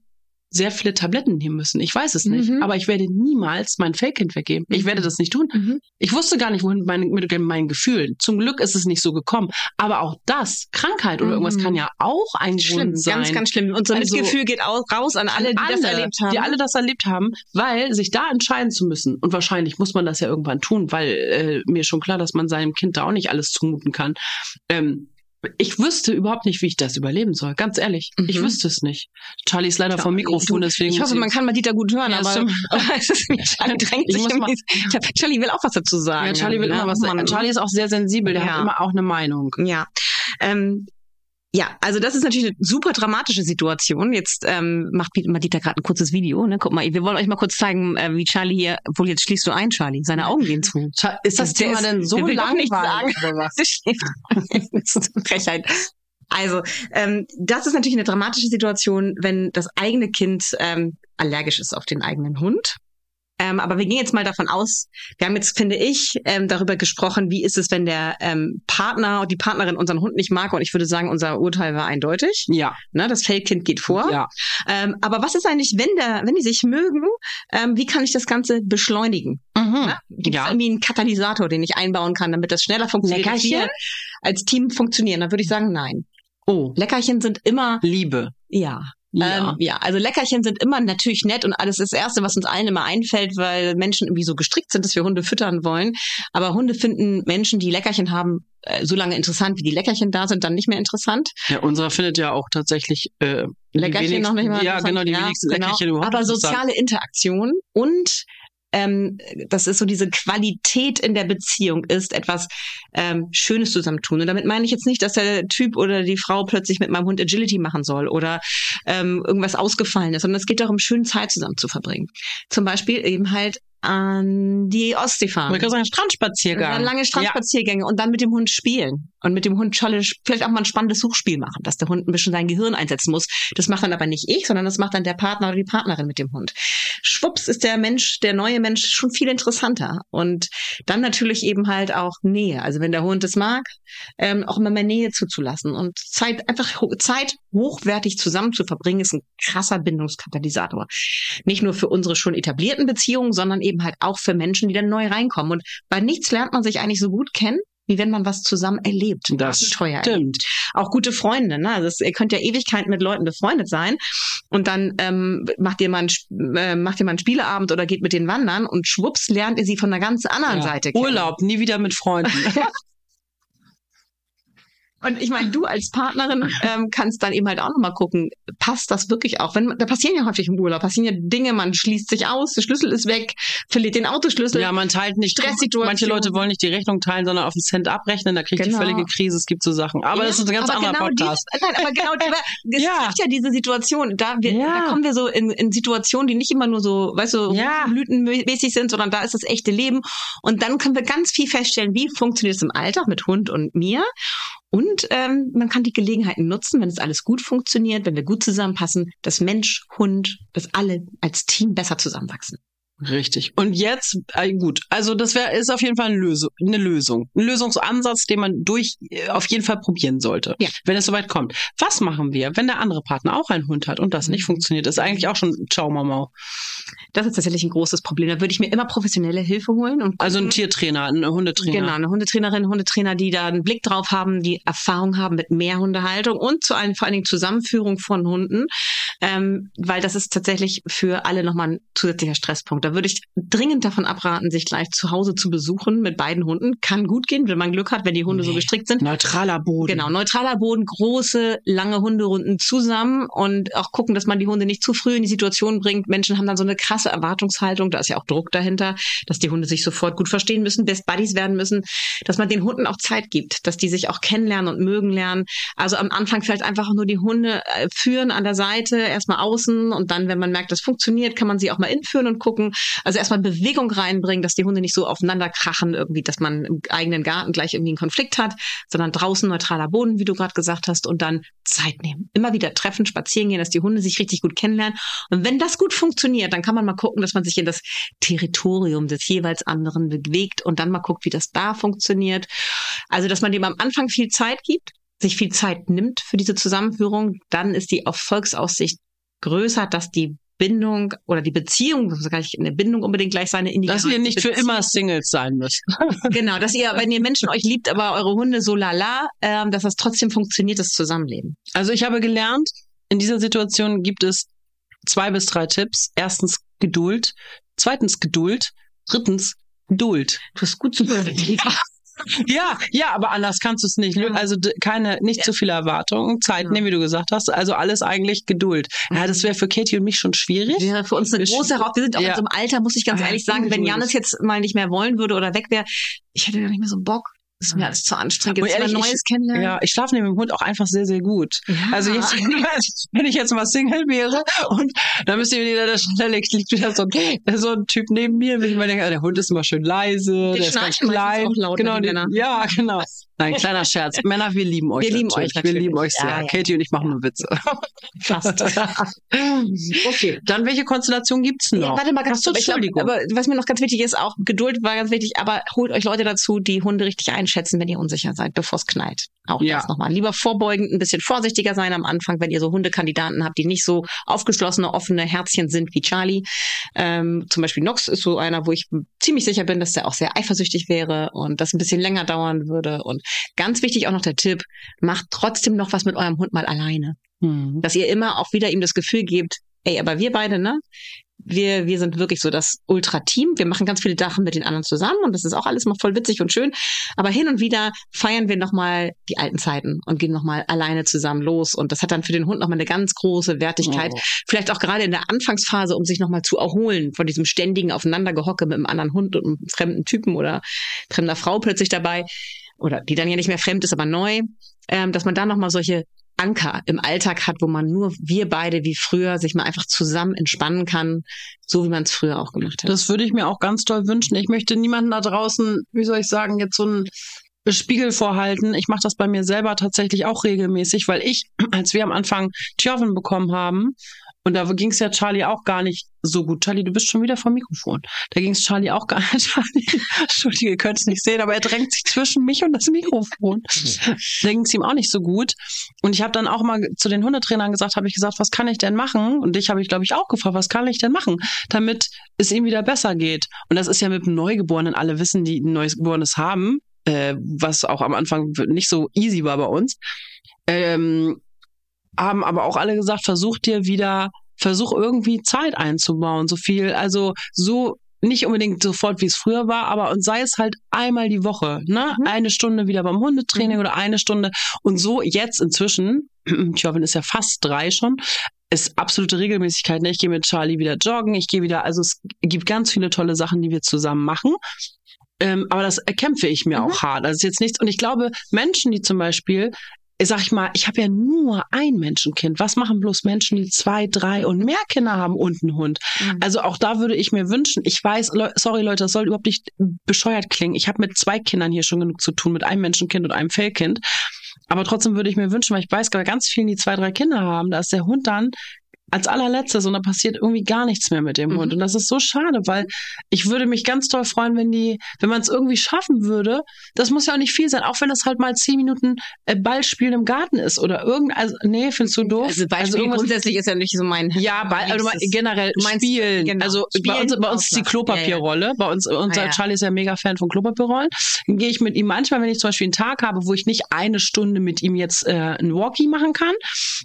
sehr viele Tabletten nehmen müssen. Ich weiß es nicht.
Mhm.
Aber ich werde niemals mein Fake-Kind weggeben. Ich
Mhm.
werde das nicht tun.
Mhm.
Ich wusste gar nicht, wohin mit meinen, mit meinen Gefühlen. Zum Glück ist es nicht so gekommen. Aber auch das, Krankheit oder irgendwas
Mhm.
kann ja auch ein
Schlimm,
sein.
ganz, ganz schlimm. Unser
Also-
Mitgefühl geht au- raus an alle, die das erlebt haben.
Die alle das erlebt haben, weil sich da entscheiden zu müssen. Und wahrscheinlich muss man das ja irgendwann tun, weil äh, mir ist schon klar, dass man seinem Kind da auch nicht alles zumuten kann. Ähm, ich wüsste überhaupt nicht, wie ich das überleben soll. Ganz ehrlich,
Mhm.
ich wüsste es nicht. Charlie ist leider
Ja,
vom Mikrofon, deswegen.
ich hoffe, man kann mal Dieter gut hören,
Ja,
aber, es ist Charlie drängt
Ich
sich
mal-
Charlie will auch was dazu sagen.
Ja, Charlie will
Ja,
immer was
Mann.
sagen. Charlie ist auch sehr sensibel, der hat immer auch eine Meinung.
Ja. Ähm, ja, also das ist natürlich eine super dramatische Situation. Jetzt ähm, macht Madita gerade ein kurzes Video. Ne? Guck mal, wir wollen euch mal kurz zeigen, äh, wie Charlie hier, obwohl jetzt schließt du ein, Charlie. Seine Augen gehen zu.
Ist das
Der
Thema
ist-
denn so langweilig
ist eine Frechheit. Also, ähm, das ist natürlich eine dramatische Situation, wenn das eigene Kind ähm, allergisch ist auf den eigenen Hund. Ähm, aber wir gehen jetzt mal davon aus, wir haben jetzt, finde ich, ähm, darüber gesprochen, wie ist es, wenn der ähm, Partner und die Partnerin unseren Hund nicht mag. Und ich würde sagen, unser Urteil war eindeutig.
Ja,
Ne, das Feldkind geht vor.
ja.
Ähm, aber was ist eigentlich, wenn der, wenn die sich mögen, ähm, wie kann ich das Ganze beschleunigen?
Mhm.
Ne? Gibt es
Ja.
irgendwie einen Katalysator, den ich einbauen kann, damit das schneller funktioniert,
Leckerchen?
als Team funktionieren? Dann würde ich sagen, nein.
Oh,
Leckerchen sind immer,
Liebe.
ja.
Ja.
Ähm, ja, also Leckerchen sind immer natürlich nett und alles ist das Erste, was uns allen immer einfällt, weil Menschen irgendwie so gestrickt sind, dass wir Hunde füttern wollen. Aber Hunde finden Menschen, die Leckerchen haben, äh, so lange interessant, wie die Leckerchen da sind, dann nicht mehr interessant.
ja, unserer findet ja auch tatsächlich äh,
Leckerchen noch nicht mal.
Ja, genau, die
Ja,
wenigsten
genau.
Leckerchen überhaupt.
Aber soziale Interaktion und ähm, das ist so diese Qualität in der Beziehung ist, etwas ähm, Schönes zusammentun. Und damit meine ich jetzt nicht, dass der Typ oder die Frau plötzlich mit meinem Hund Agility machen soll oder ähm, irgendwas ausgefallen ist, sondern es geht darum, schöne Zeit zusammen zu verbringen. Zum Beispiel eben halt an die Ostsee fahren.
Man kann sagen, Strandspaziergang.
Dann lange Strandspaziergänge und dann mit dem Hund spielen und mit dem Hund tolle, vielleicht auch mal ein spannendes Suchspiel machen, dass der Hund ein bisschen sein Gehirn einsetzen muss. Das macht dann aber nicht ich, sondern das macht dann der Partner oder die Partnerin mit dem Hund. Schwupps ist der Mensch, der neue Mensch schon viel interessanter und dann natürlich eben halt auch Nähe. Also wenn der Hund es mag, ähm, auch immer mehr Nähe zuzulassen und Zeit einfach Zeit hochwertig zusammen zu verbringen ist ein krasser Bindungskatalysator. Nicht nur für unsere schon etablierten Beziehungen, sondern eben halt auch für Menschen, die dann neu reinkommen. Und bei nichts lernt man sich eigentlich so gut kennen, wie wenn man was zusammen erlebt.
Das
Abenteuer
stimmt.
erlebt. Auch gute Freunde, ne? Also es, ihr könnt ja Ewigkeiten mit Leuten befreundet sein und dann ähm, macht ihr mal einen, äh, macht ihr mal einen Spieleabend oder geht mit den wandern und schwupps lernt ihr sie von einer ganz anderen
Ja.
Seite kennen.
Urlaub, nie wieder mit Freunden.
Und ich meine, du als Partnerin ähm, kannst dann eben halt auch nochmal gucken, passt das wirklich auch? Wenn da passieren ja häufig im Urlaub, passieren ja Dinge, man schließt sich aus, der Schlüssel ist weg, verliert den Autoschlüssel.
ja, man teilt nicht.
Stresssituation.
Manche Leute wollen nicht die Rechnung teilen, sondern auf den Cent abrechnen. Da kriegt
Genau.
die völlige Krise. Es gibt so Sachen. Aber
Ja,
das ist ein ganz anderer
genau
Podcast.
Diese, nein, aber genau, aber es
Ja.
gibt ja diese Situation, da, wir,
Ja.
da kommen wir so in, in Situationen, die nicht immer nur so, weißt du,
Ja.
blütenmäßig sind, sondern da ist das echte Leben. Und dann können wir ganz viel feststellen, wie funktioniert es im Alltag mit Hund und mir. Und ähm, man kann die Gelegenheiten nutzen, wenn es alles gut funktioniert, wenn wir gut zusammenpassen, dass Mensch, Hund, dass alle als Team besser zusammenwachsen.
Richtig. Und jetzt, äh, gut, also das wäre ist auf jeden Fall eine Lösung, eine Lösung, ein Lösungsansatz, den man durch äh, auf jeden Fall probieren sollte,
Ja.
wenn es soweit kommt. Was machen wir, wenn der andere Partner auch einen Hund hat und das nicht
Mhm.
funktioniert? Das ist eigentlich auch schon Ciao Mama.
Das ist tatsächlich ein großes Problem. Da würde ich mir immer professionelle Hilfe holen und
Also ein Tiertrainer, ein Hundetrainer.
Genau, eine Hundetrainerin, Hundetrainer, die da einen Blick drauf haben, die Erfahrung haben mit mehr Hundehaltung und zu allen, vor allen Dingen Zusammenführung von Hunden, ähm, weil das ist tatsächlich für alle nochmal ein zusätzlicher Stresspunkt. da würde ich dringend davon abraten, sich gleich zu Hause zu besuchen mit beiden Hunden. Kann gut gehen, wenn man Glück hat, wenn die Hunde nee. so gestrickt sind.
Neutraler Boden.
Genau, neutraler Boden, große, lange Hunderunden zusammen und auch gucken, dass man die Hunde nicht zu früh in die Situation bringt. Menschen haben dann so eine krasse Erwartungshaltung, da ist ja auch Druck dahinter, dass die Hunde sich sofort gut verstehen müssen, Best Buddies werden müssen, dass man den Hunden auch Zeit gibt, dass die sich auch kennenlernen und mögen lernen. Also am Anfang vielleicht einfach nur die Hunde äh, führen an der Seite, erstmal außen und dann, wenn man merkt, das funktioniert, kann man sie auch mal inführen und gucken. Also erstmal Bewegung reinbringen, dass die Hunde nicht so aufeinander krachen irgendwie, dass man im eigenen Garten gleich irgendwie einen Konflikt hat, sondern draußen neutraler Boden, wie du gerade gesagt hast, und dann Zeit nehmen. Immer wieder treffen, spazieren gehen, dass die Hunde sich richtig gut kennenlernen. Und wenn das gut funktioniert, dann kann man mal gucken, dass man sich in das Territorium des jeweils anderen bewegt und dann mal guckt, wie das da funktioniert. Also, dass man dem am Anfang viel Zeit gibt, sich viel Zeit nimmt für diese Zusammenführung, dann ist die Erfolgsaussicht größer, dass die Bindung oder die Beziehung, muss gar nicht eine Bindung unbedingt gleich sein, in die
Dass ihr nicht Beziehung. für immer Singles sein müsst.
genau, dass ihr, wenn ihr Menschen euch liebt, aber eure Hunde so lala, ähm, dass das trotzdem funktioniert, das Zusammenleben.
Also ich habe gelernt, in dieser Situation gibt es zwei bis drei Tipps. Erstens Geduld, zweitens Geduld, drittens Geduld.
Du hast gut zu
ja, ja, aber anders kannst du es nicht. Also keine, nicht zu viele Erwartungen, Zeit nehmen, wie du gesagt hast. Also alles eigentlich Geduld. Ja, das wäre für Katie und mich schon schwierig.
Wäre für uns eine große Herausforderung. Wir sind auch ja. in so einem Alter, muss ich ganz ehrlich sagen, wenn Janis jetzt mal nicht mehr wollen würde oder weg wäre, ich hätte gar nicht mehr so Bock. Das ist mir alles zu anstrengend. Jetzt ehrlich, Neues
ich, kennenlernen. Ja, ich schlafe neben dem Hund auch einfach sehr, sehr gut. Ja. Also jetzt, wenn ich jetzt mal Single wäre und da müsste mir wieder, da liegt wieder so ein, so ein Typ neben mir, wenn ich mir denke, der Hund ist immer schön leise,
die
der ist ganz klein.
Laut,
genau, die, ja, genau. Nein, kleiner Scherz. Männer, wir lieben euch.
Wir lieben euch.
Natürlich. Wir lieben euch sehr. Ja, ja. Katie und ich machen nur Witze.
Fast.
okay, dann welche Konstellation gibt's noch? Ja,
warte mal ganz kurz. Entschuldigung. Aber was mir noch ganz wichtig ist, auch Geduld war ganz wichtig, aber holt euch Leute dazu, die Hunde richtig einschätzen, wenn ihr unsicher seid, bevor es knallt. Auch ja. das nochmal. Lieber vorbeugend, ein bisschen vorsichtiger sein am Anfang, wenn ihr so Hundekandidaten habt, die nicht so aufgeschlossene, offene Herzchen sind wie Charlie. Ähm, zum Beispiel Nox ist so einer, wo ich ziemlich sicher bin, dass der auch sehr eifersüchtig wäre und das ein bisschen länger dauern würde und Ganz wichtig auch noch der Tipp, macht trotzdem noch was mit eurem Hund mal alleine. Mhm. Dass ihr immer auch wieder ihm das Gefühl gebt, ey, aber wir beide, ne? Wir, wir sind wirklich so das Ultra-Team. Wir machen ganz viele Sachen mit den anderen zusammen und das ist auch alles mal voll witzig und schön. Aber hin und wieder feiern wir nochmal die alten Zeiten und gehen nochmal alleine zusammen los. Und das hat dann für den Hund nochmal eine ganz große Wertigkeit. Oh. Vielleicht auch gerade in der Anfangsphase, um sich nochmal zu erholen von diesem ständigen Aufeinandergehocke mit einem anderen Hund und einem fremden Typen oder fremder Frau plötzlich dabei oder die dann ja nicht mehr fremd ist, aber neu, ähm, dass man da nochmal solche Anker im Alltag hat, wo man nur wir beide wie früher sich mal einfach zusammen entspannen kann, so wie man es früher auch gemacht hat.
Das würde ich mir auch ganz toll wünschen. Ich möchte niemanden da draußen, wie soll ich sagen, jetzt so ein Spiegel vorhalten. Ich mache das bei mir selber tatsächlich auch regelmäßig, weil ich, als wir am Anfang Tjoven bekommen haben, und da ging es ja Charlie auch gar nicht so gut. Charlie, du bist schon wieder vom Mikrofon. Da ging es Charlie auch gar nicht. Charlie, Entschuldige, ihr könnt es nicht sehen, aber er drängt sich zwischen mich und das Mikrofon. da ging es ihm auch nicht so gut. Und ich habe dann auch mal zu den Hundetrainern gesagt, habe ich gesagt, was kann ich denn machen? Und dich habe ich, glaube ich, auch gefragt, was kann ich denn machen, damit es ihm wieder besser geht? Und das ist ja mit dem Neugeborenen, alle wissen, die ein Neugeborenes haben, äh, was auch am Anfang nicht so easy war bei uns. Ähm, haben aber auch alle gesagt, versuch dir wieder, versuch irgendwie Zeit einzubauen, so viel, also so nicht unbedingt sofort, wie es früher war, aber und sei es halt einmal die Woche, ne? Mhm. Eine Stunde wieder beim Hundetraining mhm. oder eine Stunde. Und so jetzt inzwischen, Tjovin ist ja fast drei schon, ist absolute Regelmäßigkeit. Ne? Ich gehe mit Charlie wieder joggen, ich gehe wieder, also es gibt ganz viele tolle Sachen, die wir zusammen machen. Ähm, aber das erkämpfe ich mir mhm. auch hart. Also ist jetzt nichts. Und ich glaube, Menschen, die zum Beispiel sag ich mal, ich habe ja nur ein Menschenkind. Was machen bloß Menschen, die zwei, drei und mehr Kinder haben und einen Hund? Mhm. Also auch da würde ich mir wünschen, ich weiß, sorry Leute, das soll überhaupt nicht bescheuert klingen. Ich habe mit zwei Kindern hier schon genug zu tun, mit einem Menschenkind und einem Fellkind. Aber trotzdem würde ich mir wünschen, weil ich weiß, bei ganz vielen, die zwei, drei Kinder haben, da ist der Hund dann als allerletztes und da passiert irgendwie gar nichts mehr mit dem mhm. Hund. Und das ist so schade, weil ich würde mich ganz toll freuen, wenn die, wenn man es irgendwie schaffen würde. Das muss ja auch nicht viel sein, auch wenn das halt mal zehn Minuten äh, Ballspielen im Garten ist oder irgend, also, nee, findest du doof?
Also Beispiel also grundsätzlich ist ja nicht so mein.
Ja, Ball, also generell meinst, Spielen. Genau, also Spielen bei uns, bei uns ist die Klopapierrolle. Ja, ja. Bei uns, unser ah, ja. Charlie ist ja mega Fan von Klopapierrollen. Dann gehe ich mit ihm manchmal, wenn ich zum Beispiel einen Tag habe, wo ich nicht eine Stunde mit ihm jetzt äh, ein Walkie machen kann,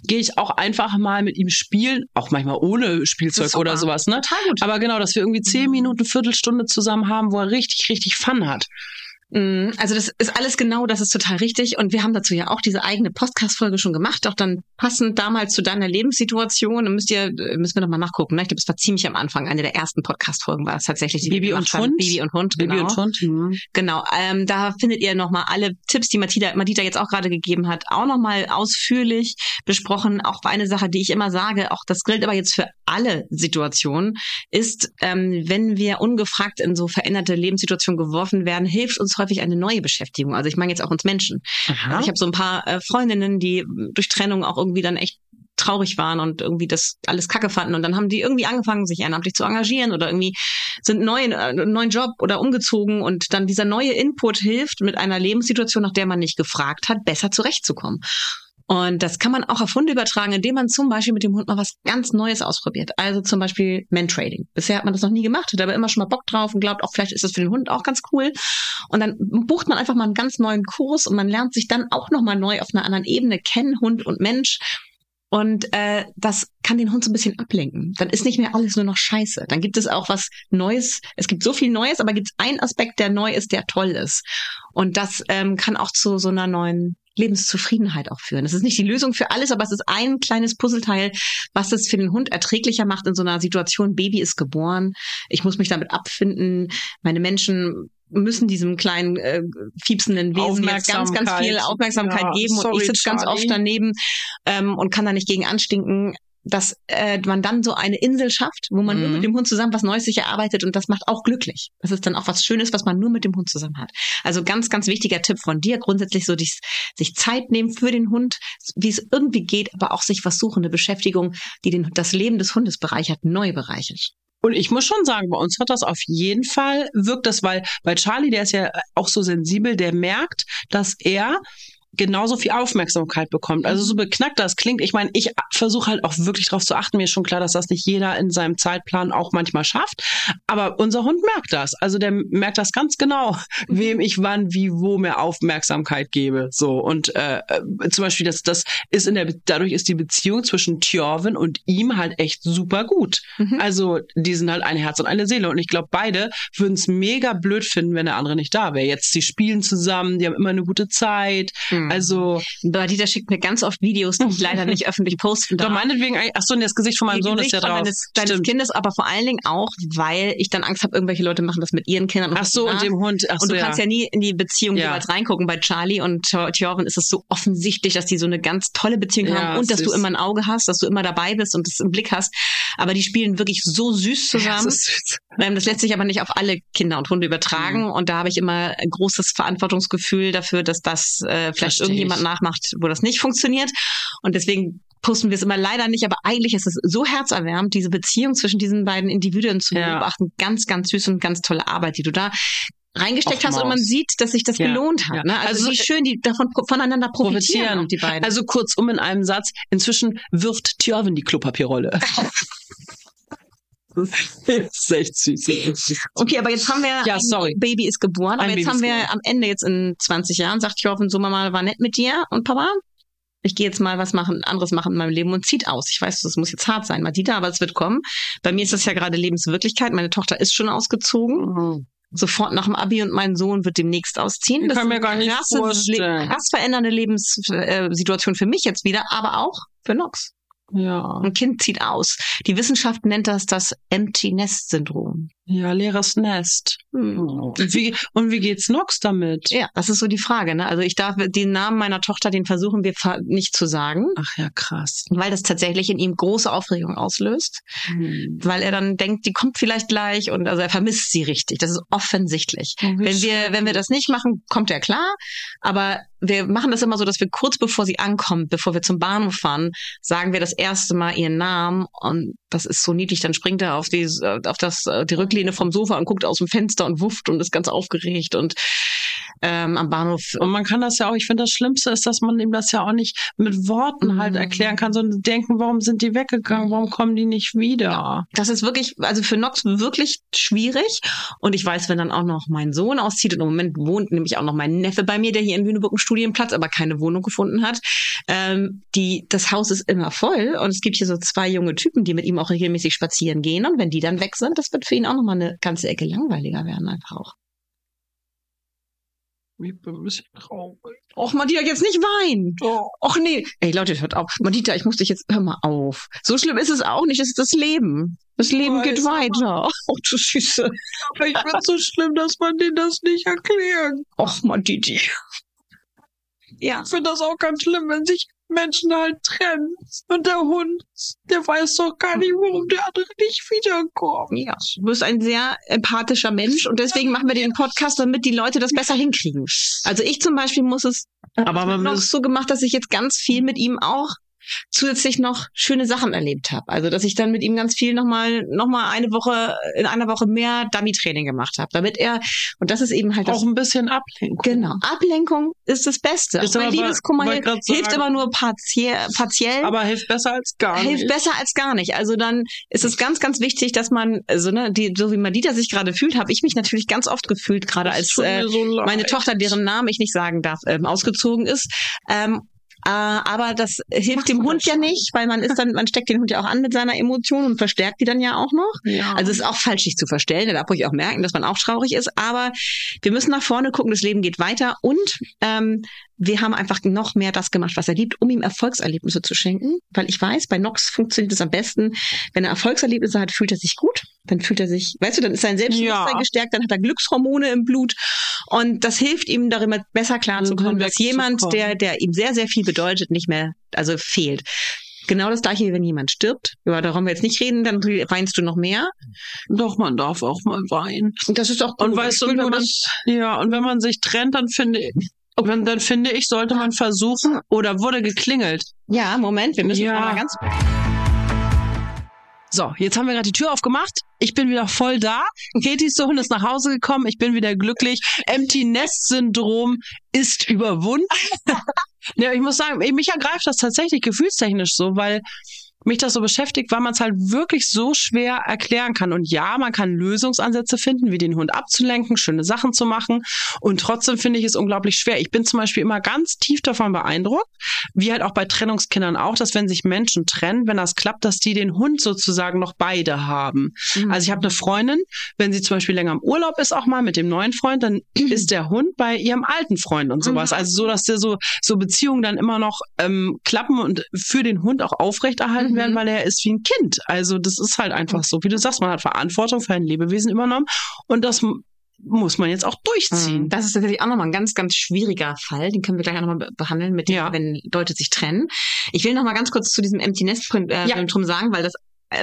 gehe ich auch einfach mal mit ihm spielen spielen, auch manchmal ohne Spielzeug oder sowas, ne?
Total gut.
Aber genau, dass wir irgendwie zehn
Mhm.
Minuten, Viertelstunde zusammen haben, wo er richtig, richtig Fun hat.
Mm, Also das ist alles genau, das ist total richtig. Und wir haben dazu ja auch diese eigene Podcast-Folge schon gemacht, auch dann passend damals zu deiner Lebenssituation. Da müsst ihr, äh, müssen wir noch mal nachgucken. Ne? Ich glaube, es war ziemlich am Anfang. Eine der ersten Podcast-Folgen war es tatsächlich. die
Baby und
haben.
Hund?
Baby und Hund,
Baby
genau.
und Hund. Mhm.
Genau, ähm, da findet ihr nochmal alle Tipps, die Matita, Matita jetzt auch gerade gegeben hat, auch nochmal ausführlich besprochen. Auch eine Sache, die ich immer sage, auch das gilt aber jetzt für alle Situationen, ist, ähm, wenn wir ungefragt in so veränderte Lebenssituationen geworfen werden, hilft uns häufig eine neue Beschäftigung. Also ich meine jetzt auch uns Menschen.
Aha.
Also ich habe so ein paar äh, Freundinnen, die durch Trennung auch irgendwie dann echt traurig waren und irgendwie das alles kacke fanden und dann haben die irgendwie angefangen, sich ehrenamtlich zu engagieren oder irgendwie sind neu in äh, einen neuen Job oder umgezogen und dann dieser neue Input hilft mit einer Lebenssituation, nach der man nicht gefragt hat, besser zurechtzukommen. Und das kann man auch auf Hunde übertragen, indem man zum Beispiel mit dem Hund mal was ganz Neues ausprobiert. Also zum Beispiel Mentrading. Bisher hat man das noch nie gemacht, hat aber immer schon mal Bock drauf und glaubt auch, vielleicht ist das für den Hund auch ganz cool. Und dann bucht man einfach mal einen ganz neuen Kurs und man lernt sich dann auch nochmal neu auf einer anderen Ebene kennen, Hund und Mensch. Und äh, das kann den Hund so ein bisschen ablenken. Dann ist nicht mehr alles nur noch scheiße. Dann gibt es auch was Neues. Es gibt so viel Neues, aber gibt es einen Aspekt, der neu ist, der toll ist. Und das ähm, kann auch zu so einer neuen Lebenszufriedenheit auch führen. Das ist nicht die Lösung für alles, aber es ist ein kleines Puzzleteil, was es für den Hund erträglicher macht in so einer Situation. Baby ist geboren. Ich muss mich damit abfinden. Meine Menschen müssen diesem kleinen äh, fiepsenden Wesen jetzt ganz, ganz viel
Aufmerksamkeit. Ja,
geben und
sorry,
ich sitze ganz oft daneben ähm, und kann da nicht gegen anstinken dass äh, man dann so eine Insel schafft, wo man nur
Mhm.
mit dem Hund zusammen was Neues sich erarbeitet und das macht auch glücklich. Das ist dann auch was Schönes, was man nur mit dem Hund zusammen hat. Also ganz, ganz wichtiger Tipp von dir, grundsätzlich so dies, sich Zeit nehmen für den Hund, wie es irgendwie geht, aber auch sich was suchen, eine Beschäftigung, die den, das Leben des Hundes bereichert, neu bereichert.
Und ich muss schon sagen, bei uns hat das auf jeden Fall wirkt das, weil bei Charlie, der ist ja auch so sensibel, der merkt, dass er genauso viel Aufmerksamkeit bekommt. Also so beknackt das klingt. Ich meine, ich versuche halt auch wirklich darauf zu achten. Mir ist schon klar, dass das nicht jeder in seinem Zeitplan auch manchmal schafft. Aber unser Hund merkt das. Also der merkt das ganz genau, wem ich wann, wie, wo mehr Aufmerksamkeit gebe. So und äh, äh, zum Beispiel das, das ist in der dadurch ist die Beziehung zwischen Tjorven und ihm halt echt super gut.
Mhm.
Also die sind halt ein Herz und eine Seele. Und ich glaube, beide würden es mega blöd finden, wenn der andere nicht da wäre. Jetzt, die spielen zusammen, die haben immer eine gute Zeit.
Mhm.
Also,
Dieter schickt mir ganz oft Videos, die ich leider nicht öffentlich posten
doch
darf.
meinetwegen, eigentlich- ach so, und das Gesicht von meinem
Die
Sohn ist ja drauf.
Deines, deines. Kindes, aber vor allen Dingen auch, weil ich dann Angst habe, irgendwelche Leute machen das mit ihren Kindern.
Ach so, und dem Hund. Ach
und
so,
du kannst ja nie in die Beziehung
Ja.
jeweils reingucken. Bei Charlie und Tjorven ist es so offensichtlich, dass die so eine ganz tolle Beziehung
Ja,
haben und dass du immer ein Auge hast, dass du immer dabei bist und es im Blick hast. Aber die spielen wirklich so süß
Ja,
zusammen.
das ist süß.
Das lässt sich aber nicht auf alle Kinder und Hunde übertragen.
Mhm.
Und da habe ich immer ein großes Verantwortungsgefühl dafür, dass das äh, vielleicht
Versteh
irgendjemand
ich.
nachmacht, wo das nicht funktioniert. Und deswegen posten wir es immer leider nicht, aber eigentlich ist es so herzerwärmend, diese Beziehung zwischen diesen beiden Individuen zu
Ja.
beobachten. Ganz, ganz süß und ganz tolle Arbeit, die du da reingesteckt hast und man sieht, dass sich das
Ja,
gelohnt hat.
ja.
Ne? Also,
Also,
wie schön die davon voneinander profitieren,
Profitieren.
die beiden.
Also kurzum in einem Satz, inzwischen wirft Tjörven die Klopapierrolle. Das ist echt süß.
Okay, aber jetzt haben wir
Ja,
ein
sorry.
Baby ist geboren, aber
Ein
jetzt
Baby
haben wir
geboren.
am Ende jetzt in 20 Jahren sagt Jorven so Mama war nett mit dir und Papa. Ich gehe jetzt mal was machen, anderes machen in meinem Leben und zieht aus. Ich weiß, das muss jetzt hart sein, Madita, aber es wird kommen. Bei mir ist das ja gerade Lebenswirklichkeit. Meine Tochter ist schon ausgezogen. Sofort nach dem Abi und mein Sohn wird demnächst ausziehen.
Ich
Das
kann
ist
mir gar
eine
nicht
krasse,
vorstellen.
krass verändernde Lebenssituation für mich jetzt wieder, aber auch für Nox.
Ja.
Ein Kind zieht aus. Die Wissenschaft nennt das das Empty Nest Syndrom.
Ja, leeres Nest.
Hm.
Und wie, und wie geht's Nox damit?
Ja, das ist so die Frage. Ne? Also ich darf den Namen meiner Tochter, den versuchen wir nicht zu sagen,
Ach ja, krass.
weil das tatsächlich in ihm große Aufregung auslöst,
Hm.
weil er dann denkt, die kommt vielleicht gleich und also er vermisst sie richtig. Das ist offensichtlich.
Oh,
Wenn wir, wenn wir das nicht machen, kommt er klar. Aber wir machen das immer so, dass wir kurz bevor sie ankommt, bevor wir zum Bahnhof fahren, sagen wir das erste Mal ihren Namen und das ist so niedlich. Dann springt er auf die, auf das, die Rücklehne vom Sofa und guckt aus dem Fenster und wufft und ist ganz aufgeregt und ähm, am Bahnhof.
Und man kann das ja auch, ich finde, das Schlimmste ist, dass man ihm das ja auch nicht mit Worten halt
Mhm.
erklären kann, sondern denken, warum sind die weggegangen, warum kommen die nicht wieder?
Das ist wirklich, also für Nox wirklich schwierig. Und ich weiß, wenn dann auch noch mein Sohn auszieht und im Moment wohnt nämlich auch noch mein Neffe bei mir, der hier in Lüneburg einen Studienplatz, aber keine Wohnung gefunden hat. Ähm, die, das Haus ist immer voll und es gibt hier so zwei junge Typen, die mit ihm auch regelmäßig spazieren gehen. Und wenn die dann weg sind, das wird für ihn auch nochmal eine ganze Ecke langweiliger werden einfach auch.
Ich bin ein bisschen traurig.
Och, Madita, jetzt nicht weinen. Och nee. Ey, Leute, hört auf. Madita, ich muss dich jetzt, hör mal auf. So schlimm ist es auch nicht. Es ist das Leben. Das Leben
weiß,
geht weiter. Oh, du Süße.
Aber ich finde so schlimm, dass man denen das nicht erklären.
Och, Maditi. Ja.
Ich finde das auch ganz schlimm, wenn sich Menschen halt trennen. Und der Hund, der weiß doch gar nicht, warum der andere nicht wiederkommt.
Ja, du bist ein sehr empathischer Mensch und deswegen machen wir den Podcast, damit die Leute das besser hinkriegen. Also ich zum Beispiel muss es
Aber man
noch so gemacht, dass ich jetzt ganz viel mit ihm auch zusätzlich noch schöne Sachen erlebt habe. Also dass ich dann mit ihm ganz viel nochmal noch mal eine Woche, in einer Woche mehr Dummy-Training gemacht habe, damit er, und das ist eben halt das
auch ein bisschen Ablenkung.
Genau. Ablenkung ist das Beste.
Ist
mein Liebeskummer hilft, hilft immer nur partiell, partiell
Aber hilft besser als gar
hilft
nicht.
besser als gar nicht. Also dann ist es ganz, ganz wichtig, dass man, also ne, die, so wie Madita sich gerade fühlt, habe ich mich natürlich ganz oft gefühlt, gerade als äh,
so
meine Tochter, deren Namen ich nicht sagen darf, ähm, ausgezogen ist. Ähm, äh, aber das hilft dem Hund ja nicht, weil man ist dann, man steckt den Hund ja auch an mit seiner Emotion und verstärkt die dann ja auch noch.
Ja.
Also es ist auch falsch, sich zu verstellen. Da darf ruhig auch merken, dass man auch traurig ist. Aber wir müssen nach vorne gucken, das Leben geht weiter. Und ähm, wir haben einfach noch mehr das gemacht, was er liebt, um ihm Erfolgserlebnisse zu schenken. Weil ich weiß, bei Nox funktioniert es am besten, wenn er Erfolgserlebnisse hat, fühlt er sich gut. Dann fühlt er sich, weißt du, dann ist sein Selbstbewusstsein
Ja.
gestärkt, dann hat er Glückshormone im Blut. Und das hilft ihm darüber besser klarzukommen, dass jemand, der, der ihm sehr, sehr viel bedeutet, nicht mehr, also fehlt. Genau das gleiche, wie wenn jemand stirbt. Über darum wir jetzt nicht reden, dann weinst du noch mehr.
Doch, man darf auch mal weinen.
Und das ist auch gut.
Und weißt du,
Ich
wenn man, ja, und wenn man sich trennt, dann finde ich, dann, dann finde ich, sollte man versuchen, oder wurde geklingelt.
Ja, Moment, wir müssen
Ja.
mal ganz.
So, jetzt haben wir gerade die Tür aufgemacht. Ich bin wieder voll da. Katie's Sohn ist nach Hause gekommen. Ich bin wieder glücklich. Empty Nest Syndrom ist überwunden. ja, ich muss sagen, mich ergreift das tatsächlich gefühlstechnisch so, weil mich das so beschäftigt, weil man es halt wirklich so schwer erklären kann. Und ja, man kann Lösungsansätze finden, wie den Hund abzulenken, schöne Sachen zu machen. Und trotzdem finde ich es unglaublich schwer. Ich bin zum Beispiel immer ganz tief davon beeindruckt, wie halt auch bei Trennungskindern auch, dass wenn sich Menschen trennen, wenn das klappt, dass die den Hund sozusagen noch beide haben. Also ich habe eine Freundin, wenn sie zum Beispiel länger im Urlaub ist, auch mal mit dem neuen Freund, dann ist der Hund bei ihrem alten Freund und sowas.
Mhm.
Also so, dass der so, so Beziehungen dann immer noch ähm, klappen und für den Hund auch aufrechterhalten
Mhm.
werden, weil er ist wie ein Kind. Also das ist halt einfach so, wie du sagst, man hat Verantwortung für ein Lebewesen übernommen und das muss man jetzt auch durchziehen.
Das ist tatsächlich auch nochmal ein ganz, ganz schwieriger Fall. Den können wir gleich auch nochmal behandeln, mit dem,
Ja.
wenn Leute sich trennen. Ich will nochmal ganz kurz zu diesem Empty Nest äh,
Ja.
drum sagen, weil das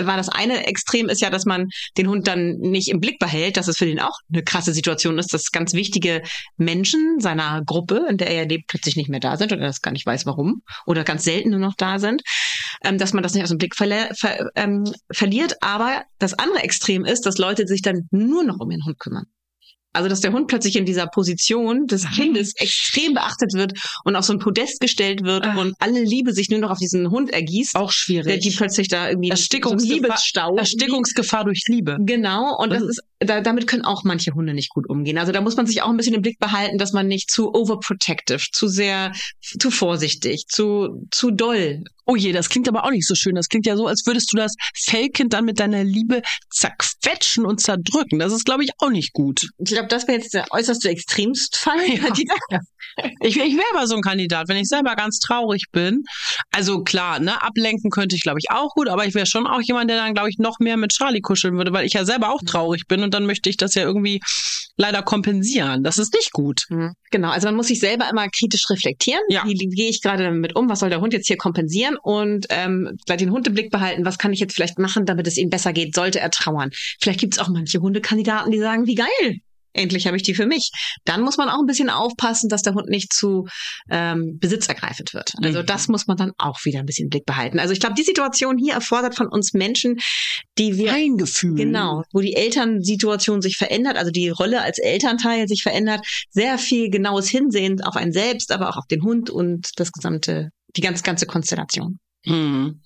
war das eine Extrem ist ja, dass man den Hund dann nicht im Blick behält, dass es für den auch eine krasse Situation ist, dass ganz wichtige Menschen seiner Gruppe, in der er lebt, plötzlich nicht mehr da sind oder das gar nicht weiß, warum oder ganz selten nur noch da sind, ähm, dass man das nicht aus dem Blick verle ver ähm, verliert. Aber das andere Extrem ist, dass Leute sich dann nur noch um ihren Hund kümmern. Also, dass der Hund plötzlich in dieser Position des Kindes extrem beachtet wird und auf so ein Podest gestellt wird
Ah.
und alle Liebe sich nur noch auf diesen Hund ergießt,
Auch
der
schwierig.
die plötzlich da irgendwie
Erstickungsgefahr-
so.
Erstickungsgefahr durch Liebe.
Genau, und das
Mhm.
ist, da, damit können auch manche Hunde nicht gut umgehen. Also da muss man sich auch ein bisschen im Blick behalten, dass man nicht zu overprotective, zu sehr, zu vorsichtig, zu, zu doll.
Oh je, das klingt aber auch nicht so schön. Das klingt ja so, als würdest du das Fellkind dann mit deiner Liebe zerquetschen und zerdrücken. Das ist, glaube ich, auch nicht gut.
Ich glaube, das wäre jetzt der äußerste Extremstfall.
Ja. Ich, ich wäre aber so ein Kandidat, wenn ich selber ganz traurig bin. Also klar, ne, ablenken könnte ich, glaube ich, auch gut, aber ich wäre schon auch jemand, der dann, glaube ich, noch mehr mit Charlie kuscheln würde, weil ich ja selber auch traurig bin und dann möchte ich das ja irgendwie leider kompensieren. Das ist nicht gut.
Mhm. Genau, also man muss sich selber immer kritisch reflektieren.
Ja.
Wie, wie gehe ich gerade damit um? Was soll der Hund jetzt hier kompensieren? Und ähm, gleich den Hund im Blick behalten. Was kann ich jetzt vielleicht machen, damit es ihm besser geht? Sollte er trauern? Vielleicht gibt es auch manche Hundekandidaten, die sagen, wie geil. Endlich habe ich die für mich. Dann muss man auch ein bisschen aufpassen, dass der Hund nicht zu ähm, besitzergreifend wird. Also
Mhm.
das muss man dann auch wieder ein bisschen im Blick behalten. Also ich glaube, die Situation hier erfordert von uns Menschen, die wir
Feingefühl.
Genau, wo die Elternsituation sich verändert, also die Rolle als Elternteil sich verändert, sehr viel genaues Hinsehen auf einen selbst, aber auch auf den Hund und das gesamte, die ganz ganze Konstellation.
Hm.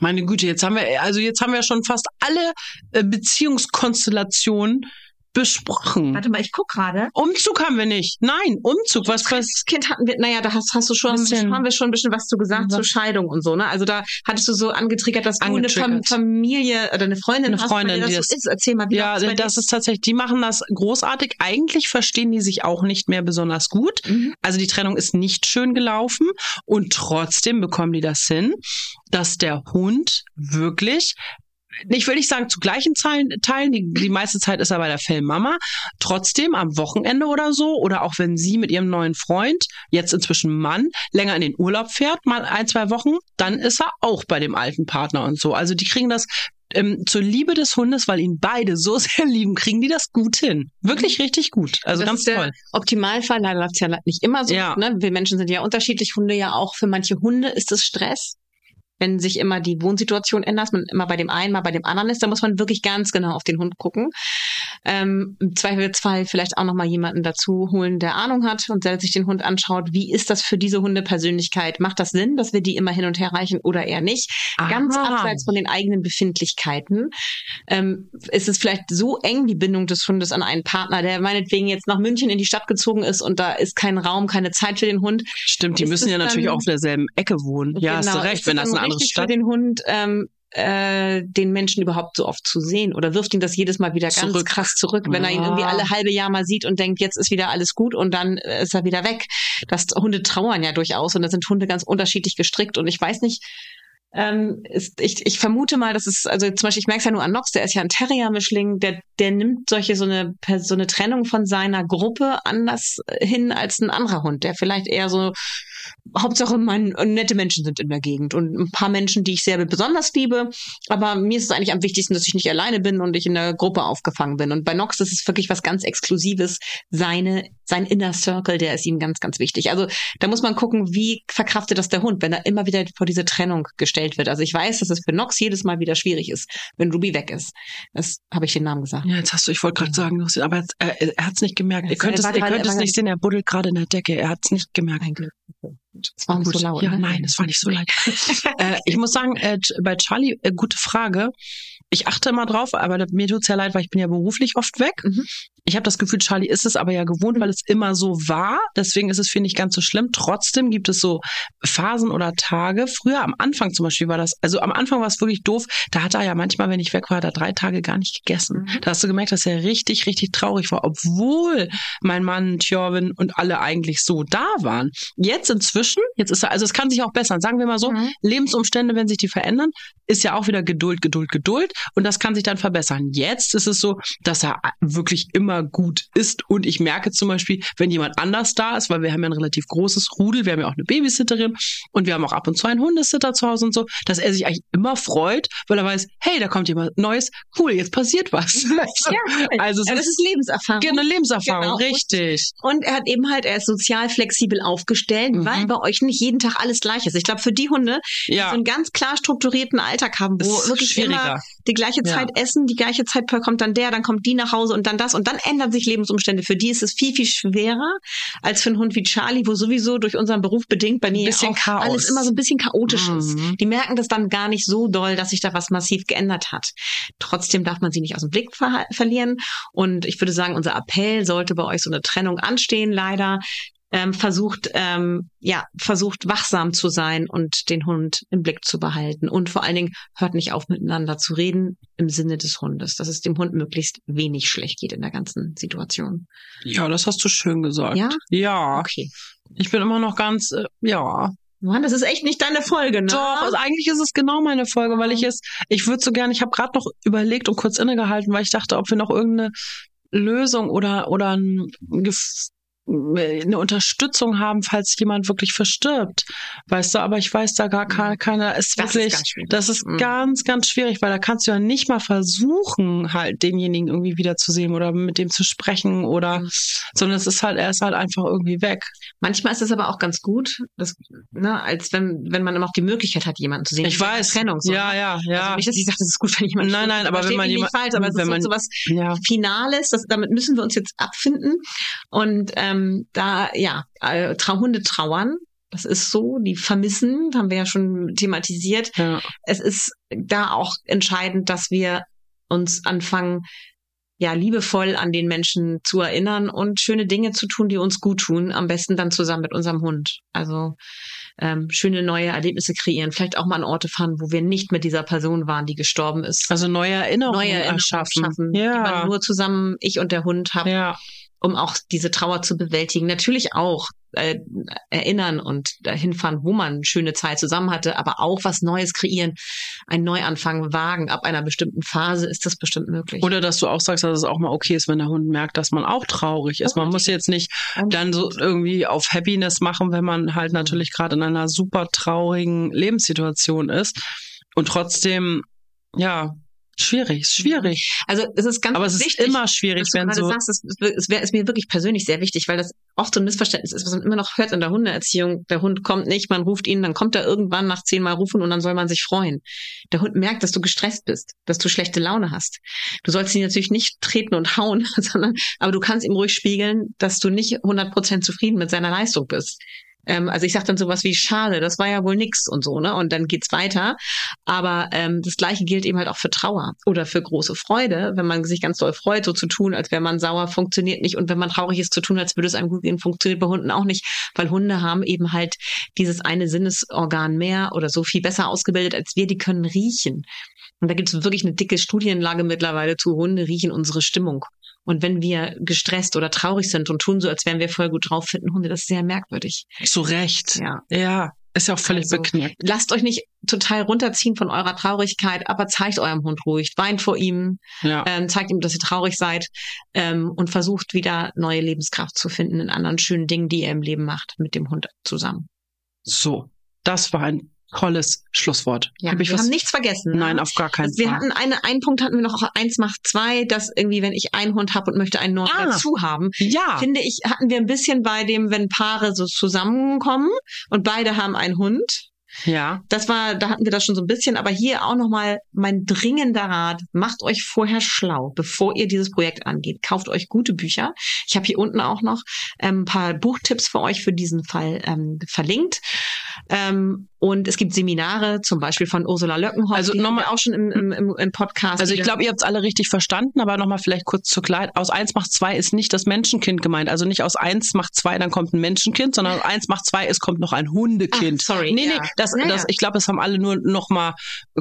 Meine Güte, jetzt haben wir, also jetzt haben wir schon fast alle äh, Beziehungskonstellationen besprochen.
Warte mal, ich guck gerade.
Umzug haben wir nicht. Nein, Umzug, was, was?
Das Kind hatten wir, naja, da hast, hast du schon,
Bisschen.
haben wir schon ein bisschen was zu gesagt
Was?
zur Scheidung und so, ne? Also da hattest du so angetriggert, dass du eine Fam
Angetriggert.
Familie oder eine Freundin
Eine
hast,
Freundin,
der
die
das so
das-
ist. Erzähl mal, wie
Ja, das
dir?
ist tatsächlich, die machen das großartig. Eigentlich verstehen die sich auch nicht mehr besonders gut.
Mhm.
Also die Trennung ist nicht schön gelaufen und trotzdem bekommen die das hin, dass der Hund wirklich ich will nicht sagen zu gleichen Teilen, Teilen die, die meiste Zeit ist er bei der Fellmama, trotzdem am Wochenende oder so oder auch wenn sie mit ihrem neuen Freund, jetzt inzwischen Mann, länger in den Urlaub fährt, mal ein, zwei Wochen, dann ist er auch bei dem alten Partner und so. Also die kriegen das ähm, zur Liebe des Hundes, weil ihn beide so sehr lieben, kriegen die das gut hin. Wirklich richtig gut. Also
das
ganz
ist der
toll.
Optimalfall, leider läuft's ja nicht immer so.
Ja.
Ne? Wir Menschen sind ja unterschiedlich, Hunde ja auch. Für manche Hunde ist es Stress. Wenn sich immer die Wohnsituation ändert, man immer bei dem einen, mal bei dem anderen ist, dann muss man wirklich ganz genau auf den Hund gucken. Ähm, Im Zweifelsfall vielleicht auch nochmal jemanden dazu holen, der Ahnung hat und der sich den Hund anschaut. Wie ist das für diese Hundepersönlichkeit? Macht das Sinn, dass wir die immer hin und her reichen oder eher nicht? Ganz
Aha.
abseits von den eigenen Befindlichkeiten. Ähm, ist es vielleicht so eng, die Bindung des Hundes an einen Partner, der meinetwegen jetzt nach München in die Stadt gezogen ist und da ist kein Raum, keine Zeit für den Hund.
Stimmt, die
Ist
müssen ja natürlich auch auf derselben Ecke wohnen. Ja, hast du
Genau,
recht, wenn das eine andere
richtig
Stadt
für den Hund, ähm, äh, den Menschen überhaupt so oft zu sehen oder wirft ihn das jedes Mal wieder ganz
Zurück.
krass zurück, wenn er ihn irgendwie
Ja.
alle halbe Jahr mal sieht und denkt, jetzt ist wieder alles gut und dann äh, ist er wieder weg. Das Hunde trauern ja durchaus und da sind Hunde ganz unterschiedlich gestrickt und ich weiß nicht, ähm, ist, ich, ich vermute mal, dass es, also zum Beispiel, ich merke es ja nur an Nox, der ist ja ein Terrier-Mischling, der, der nimmt solche, so eine, so eine Trennung von seiner Gruppe anders hin als ein anderer Hund, der vielleicht eher so, Hauptsache, man, nette Menschen sind in der Gegend und ein paar Menschen, die ich sehr besonders liebe. Aber mir ist es eigentlich am wichtigsten, dass ich nicht alleine bin und ich in der Gruppe aufgefangen bin. Und bei Nox ist es wirklich was ganz Exklusives. Seine, sein Inner Circle, der ist ihm ganz, ganz wichtig. Also da muss man gucken, wie verkraftet das der Hund, wenn er immer wieder vor diese Trennung gestellt wird. Also ich weiß, dass es für Nox jedes Mal wieder schwierig ist, wenn Ruby weg ist. Das habe ich den Namen gesagt.
Ja, jetzt hast du, ich wollte gerade sagen, du hast- aber jetzt, äh, er hat es nicht gemerkt. Ihr könnt es, ihr könnt es nicht sehen, er buddelt gerade in der Decke. Er hat es nicht gemerkt.
Ein Glück. Es war nicht
Gut.
so laut.
Ja,
ne?
nein, es war nicht so laut. äh, ich muss sagen, äh, bei Charlie, äh, gute Frage. Ich achte immer drauf, aber mir tut's ja leid, weil ich bin ja beruflich oft weg.
Mhm.
Ich habe das Gefühl, Charlie ist es aber ja gewohnt, weil es immer so war. Deswegen ist es, finde ich, ganz so schlimm. Trotzdem gibt es so Phasen oder Tage. Früher am Anfang zum Beispiel war das, also am Anfang war es wirklich doof. Da hat er ja manchmal, wenn ich weg war, da drei Tage gar nicht gegessen.
Mhm.
Da hast du gemerkt, dass er richtig, richtig traurig war, obwohl mein Mann, Tjorvin und alle eigentlich so da waren. Jetzt inzwischen, jetzt ist er, also es kann sich auch bessern. Sagen wir mal so,
Mhm.
Lebensumstände, wenn sich die verändern, ist ja auch wieder Geduld, Geduld, Geduld und das kann sich dann verbessern. Jetzt ist es so, dass er wirklich immer gut ist und ich merke zum Beispiel, wenn jemand anders da ist, weil wir haben ja ein relativ großes Rudel, wir haben ja auch eine Babysitterin und wir haben auch ab und zu einen Hundesitter zu Hause und so, dass er sich eigentlich immer freut, weil er weiß, hey, da kommt jemand Neues, cool, jetzt passiert was. also es
Ja, das
ist,
ist Lebenserfahrung.
eine Lebenserfahrung,
Genau.
richtig.
Und er hat eben halt, er ist sozial flexibel aufgestellt,
Mhm.
weil bei euch nicht jeden Tag alles gleich ist. Ich glaube, für die Hunde, die
Ja,
so einen ganz klar strukturierten Alltag haben, wo wirklich immer die gleiche
Ja.
Zeit essen, die gleiche Zeit kommt dann der, dann kommt die nach Hause und dann das und dann ändern sich Lebensumstände. Für die ist es viel, viel schwerer als für einen Hund wie Charlie, wo sowieso durch unseren Beruf bedingt bei mir auch
Chaos.
alles immer so ein bisschen chaotisch ist.
Mhm.
Die merken das dann gar nicht so doll, dass sich da was massiv geändert hat. Trotzdem darf man sie nicht aus dem Blick ver verlieren. Und ich würde sagen, unser Appell sollte bei euch so eine Trennung anstehen, leider. Ähm, versucht, ähm, ja, versucht wachsam zu sein und den Hund im Blick zu behalten. Und vor allen Dingen hört nicht auf, miteinander zu reden im Sinne des Hundes, dass es dem Hund möglichst wenig schlecht geht in der ganzen Situation.
Ja, das hast du schön gesagt.
Ja?
Ja,
Okay.
ich bin immer noch ganz, äh, ja,
Mann, das ist echt nicht deine Folge, ne?
Doch, also eigentlich ist es genau meine Folge, weil ich es, ich würde so gerne, ich habe gerade noch überlegt und kurz innegehalten, weil ich dachte, ob wir noch irgendeine Lösung oder oder ein eine Unterstützung haben, falls jemand wirklich verstirbt. Weißt du, aber ich weiß da gar keine, keine ist
Das ist
wirklich,
schwierig.
das ist
Mhm.
ganz, ganz schwierig, weil da kannst du ja nicht mal versuchen, halt denjenigen irgendwie wiederzusehen oder mit dem zu sprechen oder,
Mhm.
sondern es ist halt, er ist halt einfach irgendwie weg.
Manchmal ist es aber auch ganz gut, dass, ne, als wenn, wenn man immer auch die Möglichkeit hat, jemanden zu sehen.
Ich
ist
weiß.
Trennung, so,
ja,
ne?
ja,
Also
ja.
nicht, dass ich sage, das ist gut, wenn jemand
Nein, nein, aber wenn man jemand-
falsch, aber es
wenn
ist
man-
so was
ja.
Finales, das, damit müssen wir uns jetzt abfinden. Und ähm, da, ja, äh, Hunde trauern. Das ist so, die vermissen, haben wir ja schon thematisiert.
ja.
Es ist da auch entscheidend, dass wir uns anfangen, ja, liebevoll an den Menschen zu erinnern und schöne Dinge zu tun, die uns gut tun. Am besten dann zusammen mit unserem Hund. Also ähm, schöne neue Erlebnisse kreieren. Vielleicht auch mal an Orte fahren, wo wir nicht mit dieser Person waren, die gestorben ist.
Also neue Erinnerungen,
neue Erinnerungen
erschaffen.
schaffen, die man
Ja.
nur zusammen, ich und der Hund, haben,
ja.
Um auch diese Trauer zu bewältigen. Natürlich auch äh, erinnern und dahin fahren, wo man eine schöne Zeit zusammen hatte, aber auch was Neues kreieren, einen Neuanfang wagen. Ab einer bestimmten Phase ist das bestimmt möglich.
Oder dass du auch sagst, dass es auch mal okay ist, wenn der Hund merkt, dass man auch traurig ist. Man muss jetzt nicht dann so irgendwie auf Happiness machen, wenn man halt natürlich gerade in einer super traurigen Lebenssituation ist. Und trotzdem, ja, schwierig, ist schwierig.
also es ist ganz
Aber es ist
wichtig,
immer schwierig,
was du
wenn so.
sagst, es, es ist mir wirklich persönlich sehr wichtig, weil das oft so ein Missverständnis ist, was man immer noch hört in der Hundeerziehung. Der Hund kommt nicht, man ruft ihn, dann kommt er irgendwann nach zehnmal rufen und dann soll man sich freuen. Der Hund merkt, dass du gestresst bist, dass du schlechte Laune hast. Du sollst ihn natürlich nicht treten und hauen, sondern, aber du kannst ihm ruhig spiegeln, dass du nicht 100% zufrieden mit seiner Leistung bist. Ähm, also ich sage dann sowas wie, schade, das war ja wohl nix und so, ne? Und dann geht's weiter. Aber ähm, das Gleiche gilt eben halt auch für Trauer oder für große Freude. Wenn man sich ganz doll freut, so zu tun, als wäre man sauer, funktioniert nicht. Und wenn man traurig ist, zu tun, als würde es einem gut gehen, funktioniert bei Hunden auch nicht. Weil Hunde haben eben halt dieses eine Sinnesorgan mehr oder so viel besser ausgebildet als wir, die können riechen. Und da gibt es wirklich eine dicke Studienlage mittlerweile zu. Hunde riechen unsere Stimmung. Und wenn wir gestresst oder traurig sind und tun so, als wären wir voll gut drauf, finden Hunde das sehr merkwürdig.
Zu Recht.
Ja.
Ja, ist ja auch völlig
Also,
beknackt.
Lasst euch nicht total runterziehen von eurer Traurigkeit, aber zeigt eurem Hund ruhig, weint vor ihm,
Ja.
ähm, zeigt ihm, dass ihr traurig seid ähm, und versucht wieder neue Lebenskraft zu finden in anderen schönen Dingen, die ihr im Leben macht, mit dem Hund zusammen.
So, das war ein tolles Schlusswort.
Ja,
Hab ich
wir
was?
haben nichts vergessen. ne?
Nein, auf gar keinen
wir
Fall.
hatten eine, einen Punkt hatten wir noch, eins macht zwei, dass irgendwie, wenn ich einen Hund habe und möchte einen neuen
Ah.
dazu haben,
ja,
finde ich, hatten wir ein bisschen bei dem, wenn Paare so zusammenkommen und beide haben einen Hund,
ja.
Das war, da hatten wir das schon so ein bisschen, aber hier auch nochmal mein dringender Rat. Macht euch vorher schlau, bevor ihr dieses Projekt angeht. Kauft euch gute Bücher. Ich habe hier unten auch noch ähm, ein paar Buchtipps für euch für diesen Fall ähm, verlinkt. Ähm, und es gibt Seminare, zum Beispiel von Ursula Löckenhoff.
Also nochmal-
auch schon im, im, im, Podcast.
Also ich glaube, ihr habt es alle richtig verstanden, aber nochmal vielleicht kurz zur Klarheit. Aus eins macht zwei ist nicht das Menschenkind gemeint. Also nicht aus eins macht zwei, dann kommt ein Menschenkind, sondern aus eins macht zwei, es kommt noch ein Hundekind.
Ach, sorry,
Nee,
ja.
nee, das,
Ja,
das, ich glaube, das haben alle nur nochmal,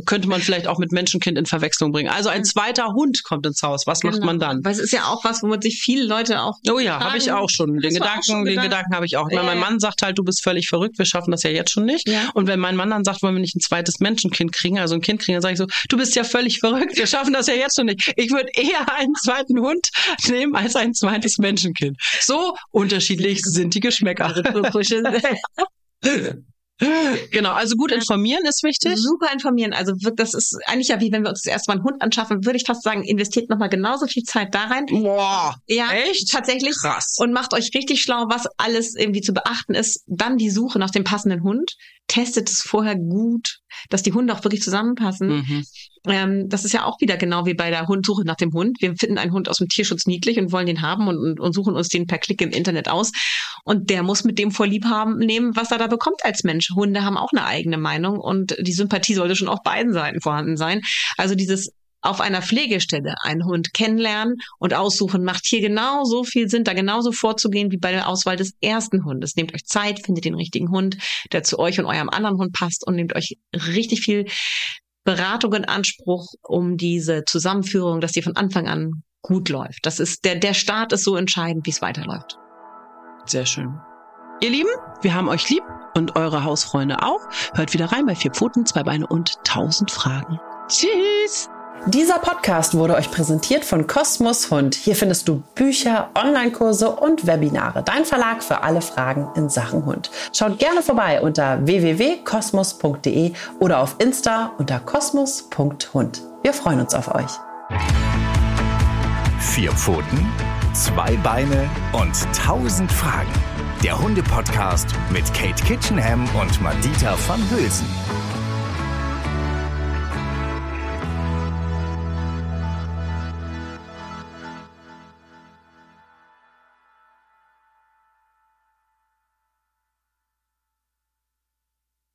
könnte man vielleicht auch mit Menschenkind in Verwechslung bringen. Also ein zweiter Hund kommt ins Haus. Was macht
Genau.
man dann?
Weil es ist ja auch was, womit sich viele Leute auch
Oh ja, habe ich auch schon. Den Gedanken,
schon
den? Gedanken habe ich auch.
Ja,
mein. Mann sagt halt, du bist völlig verrückt, wir schaffen das ja jetzt schon nicht.
Ja.
Und wenn mein Mann dann sagt, wollen wir nicht ein zweites Menschenkind kriegen, also ein Kind kriegen, dann sage ich so, du bist ja völlig verrückt, wir schaffen das ja jetzt schon nicht. Ich würde eher einen zweiten Hund nehmen als ein zweites Menschenkind. So unterschiedlich sind die Geschmäcker. genau, also gut informieren ist wichtig.
Super informieren. Also das ist eigentlich ja wie wenn wir uns das erste Mal einen Hund anschaffen, würde ich fast sagen, investiert nochmal genauso viel Zeit da rein.
Boah,
Ja,
echt?
tatsächlich.
Krass.
Und macht euch richtig schlau, was alles irgendwie zu beachten ist. Dann die Suche nach dem passenden Hund. Testet es vorher gut, dass die Hunde auch wirklich zusammenpassen.
Mhm.
Ähm, das ist ja auch wieder genau wie bei der Hundsuche nach dem Hund. Wir finden einen Hund aus dem Tierschutz niedlich und wollen den haben und, und, und suchen uns den per Klick im Internet aus. Und der muss mit dem Vorlieb haben, nehmen, was er da bekommt als Mensch. Hunde haben auch eine eigene Meinung und die Sympathie sollte schon auf beiden Seiten vorhanden sein. Also dieses auf einer Pflegestelle einen Hund kennenlernen und aussuchen, macht hier genauso viel Sinn, da genauso vorzugehen wie bei der Auswahl des ersten Hundes. Nehmt euch Zeit, findet den richtigen Hund, der zu euch und eurem anderen Hund passt und nehmt euch richtig viel Beratung in Anspruch, um diese Zusammenführung, dass die von Anfang an gut läuft. Das ist der, der Start ist so entscheidend, wie es weiterläuft.
Sehr schön. Ihr Lieben, wir haben euch lieb und eure Hausfreunde auch. Hört wieder rein bei Vier Pfoten, Zwei Beine und Tausend Fragen. Tschüss! Dieser Podcast wurde euch präsentiert von Kosmos Hund. Hier findest du Bücher, Online-Kurse und Webinare. Dein Verlag für alle Fragen in Sachen Hund. Schaut gerne vorbei unter www.kosmos.de oder auf Insta unter kosmos.hund. Wir freuen uns auf euch.
Vier Pfoten, zwei Beine und tausend Fragen. Der Hunde-Podcast mit Kate Kitchenham und Madita van Hülsen.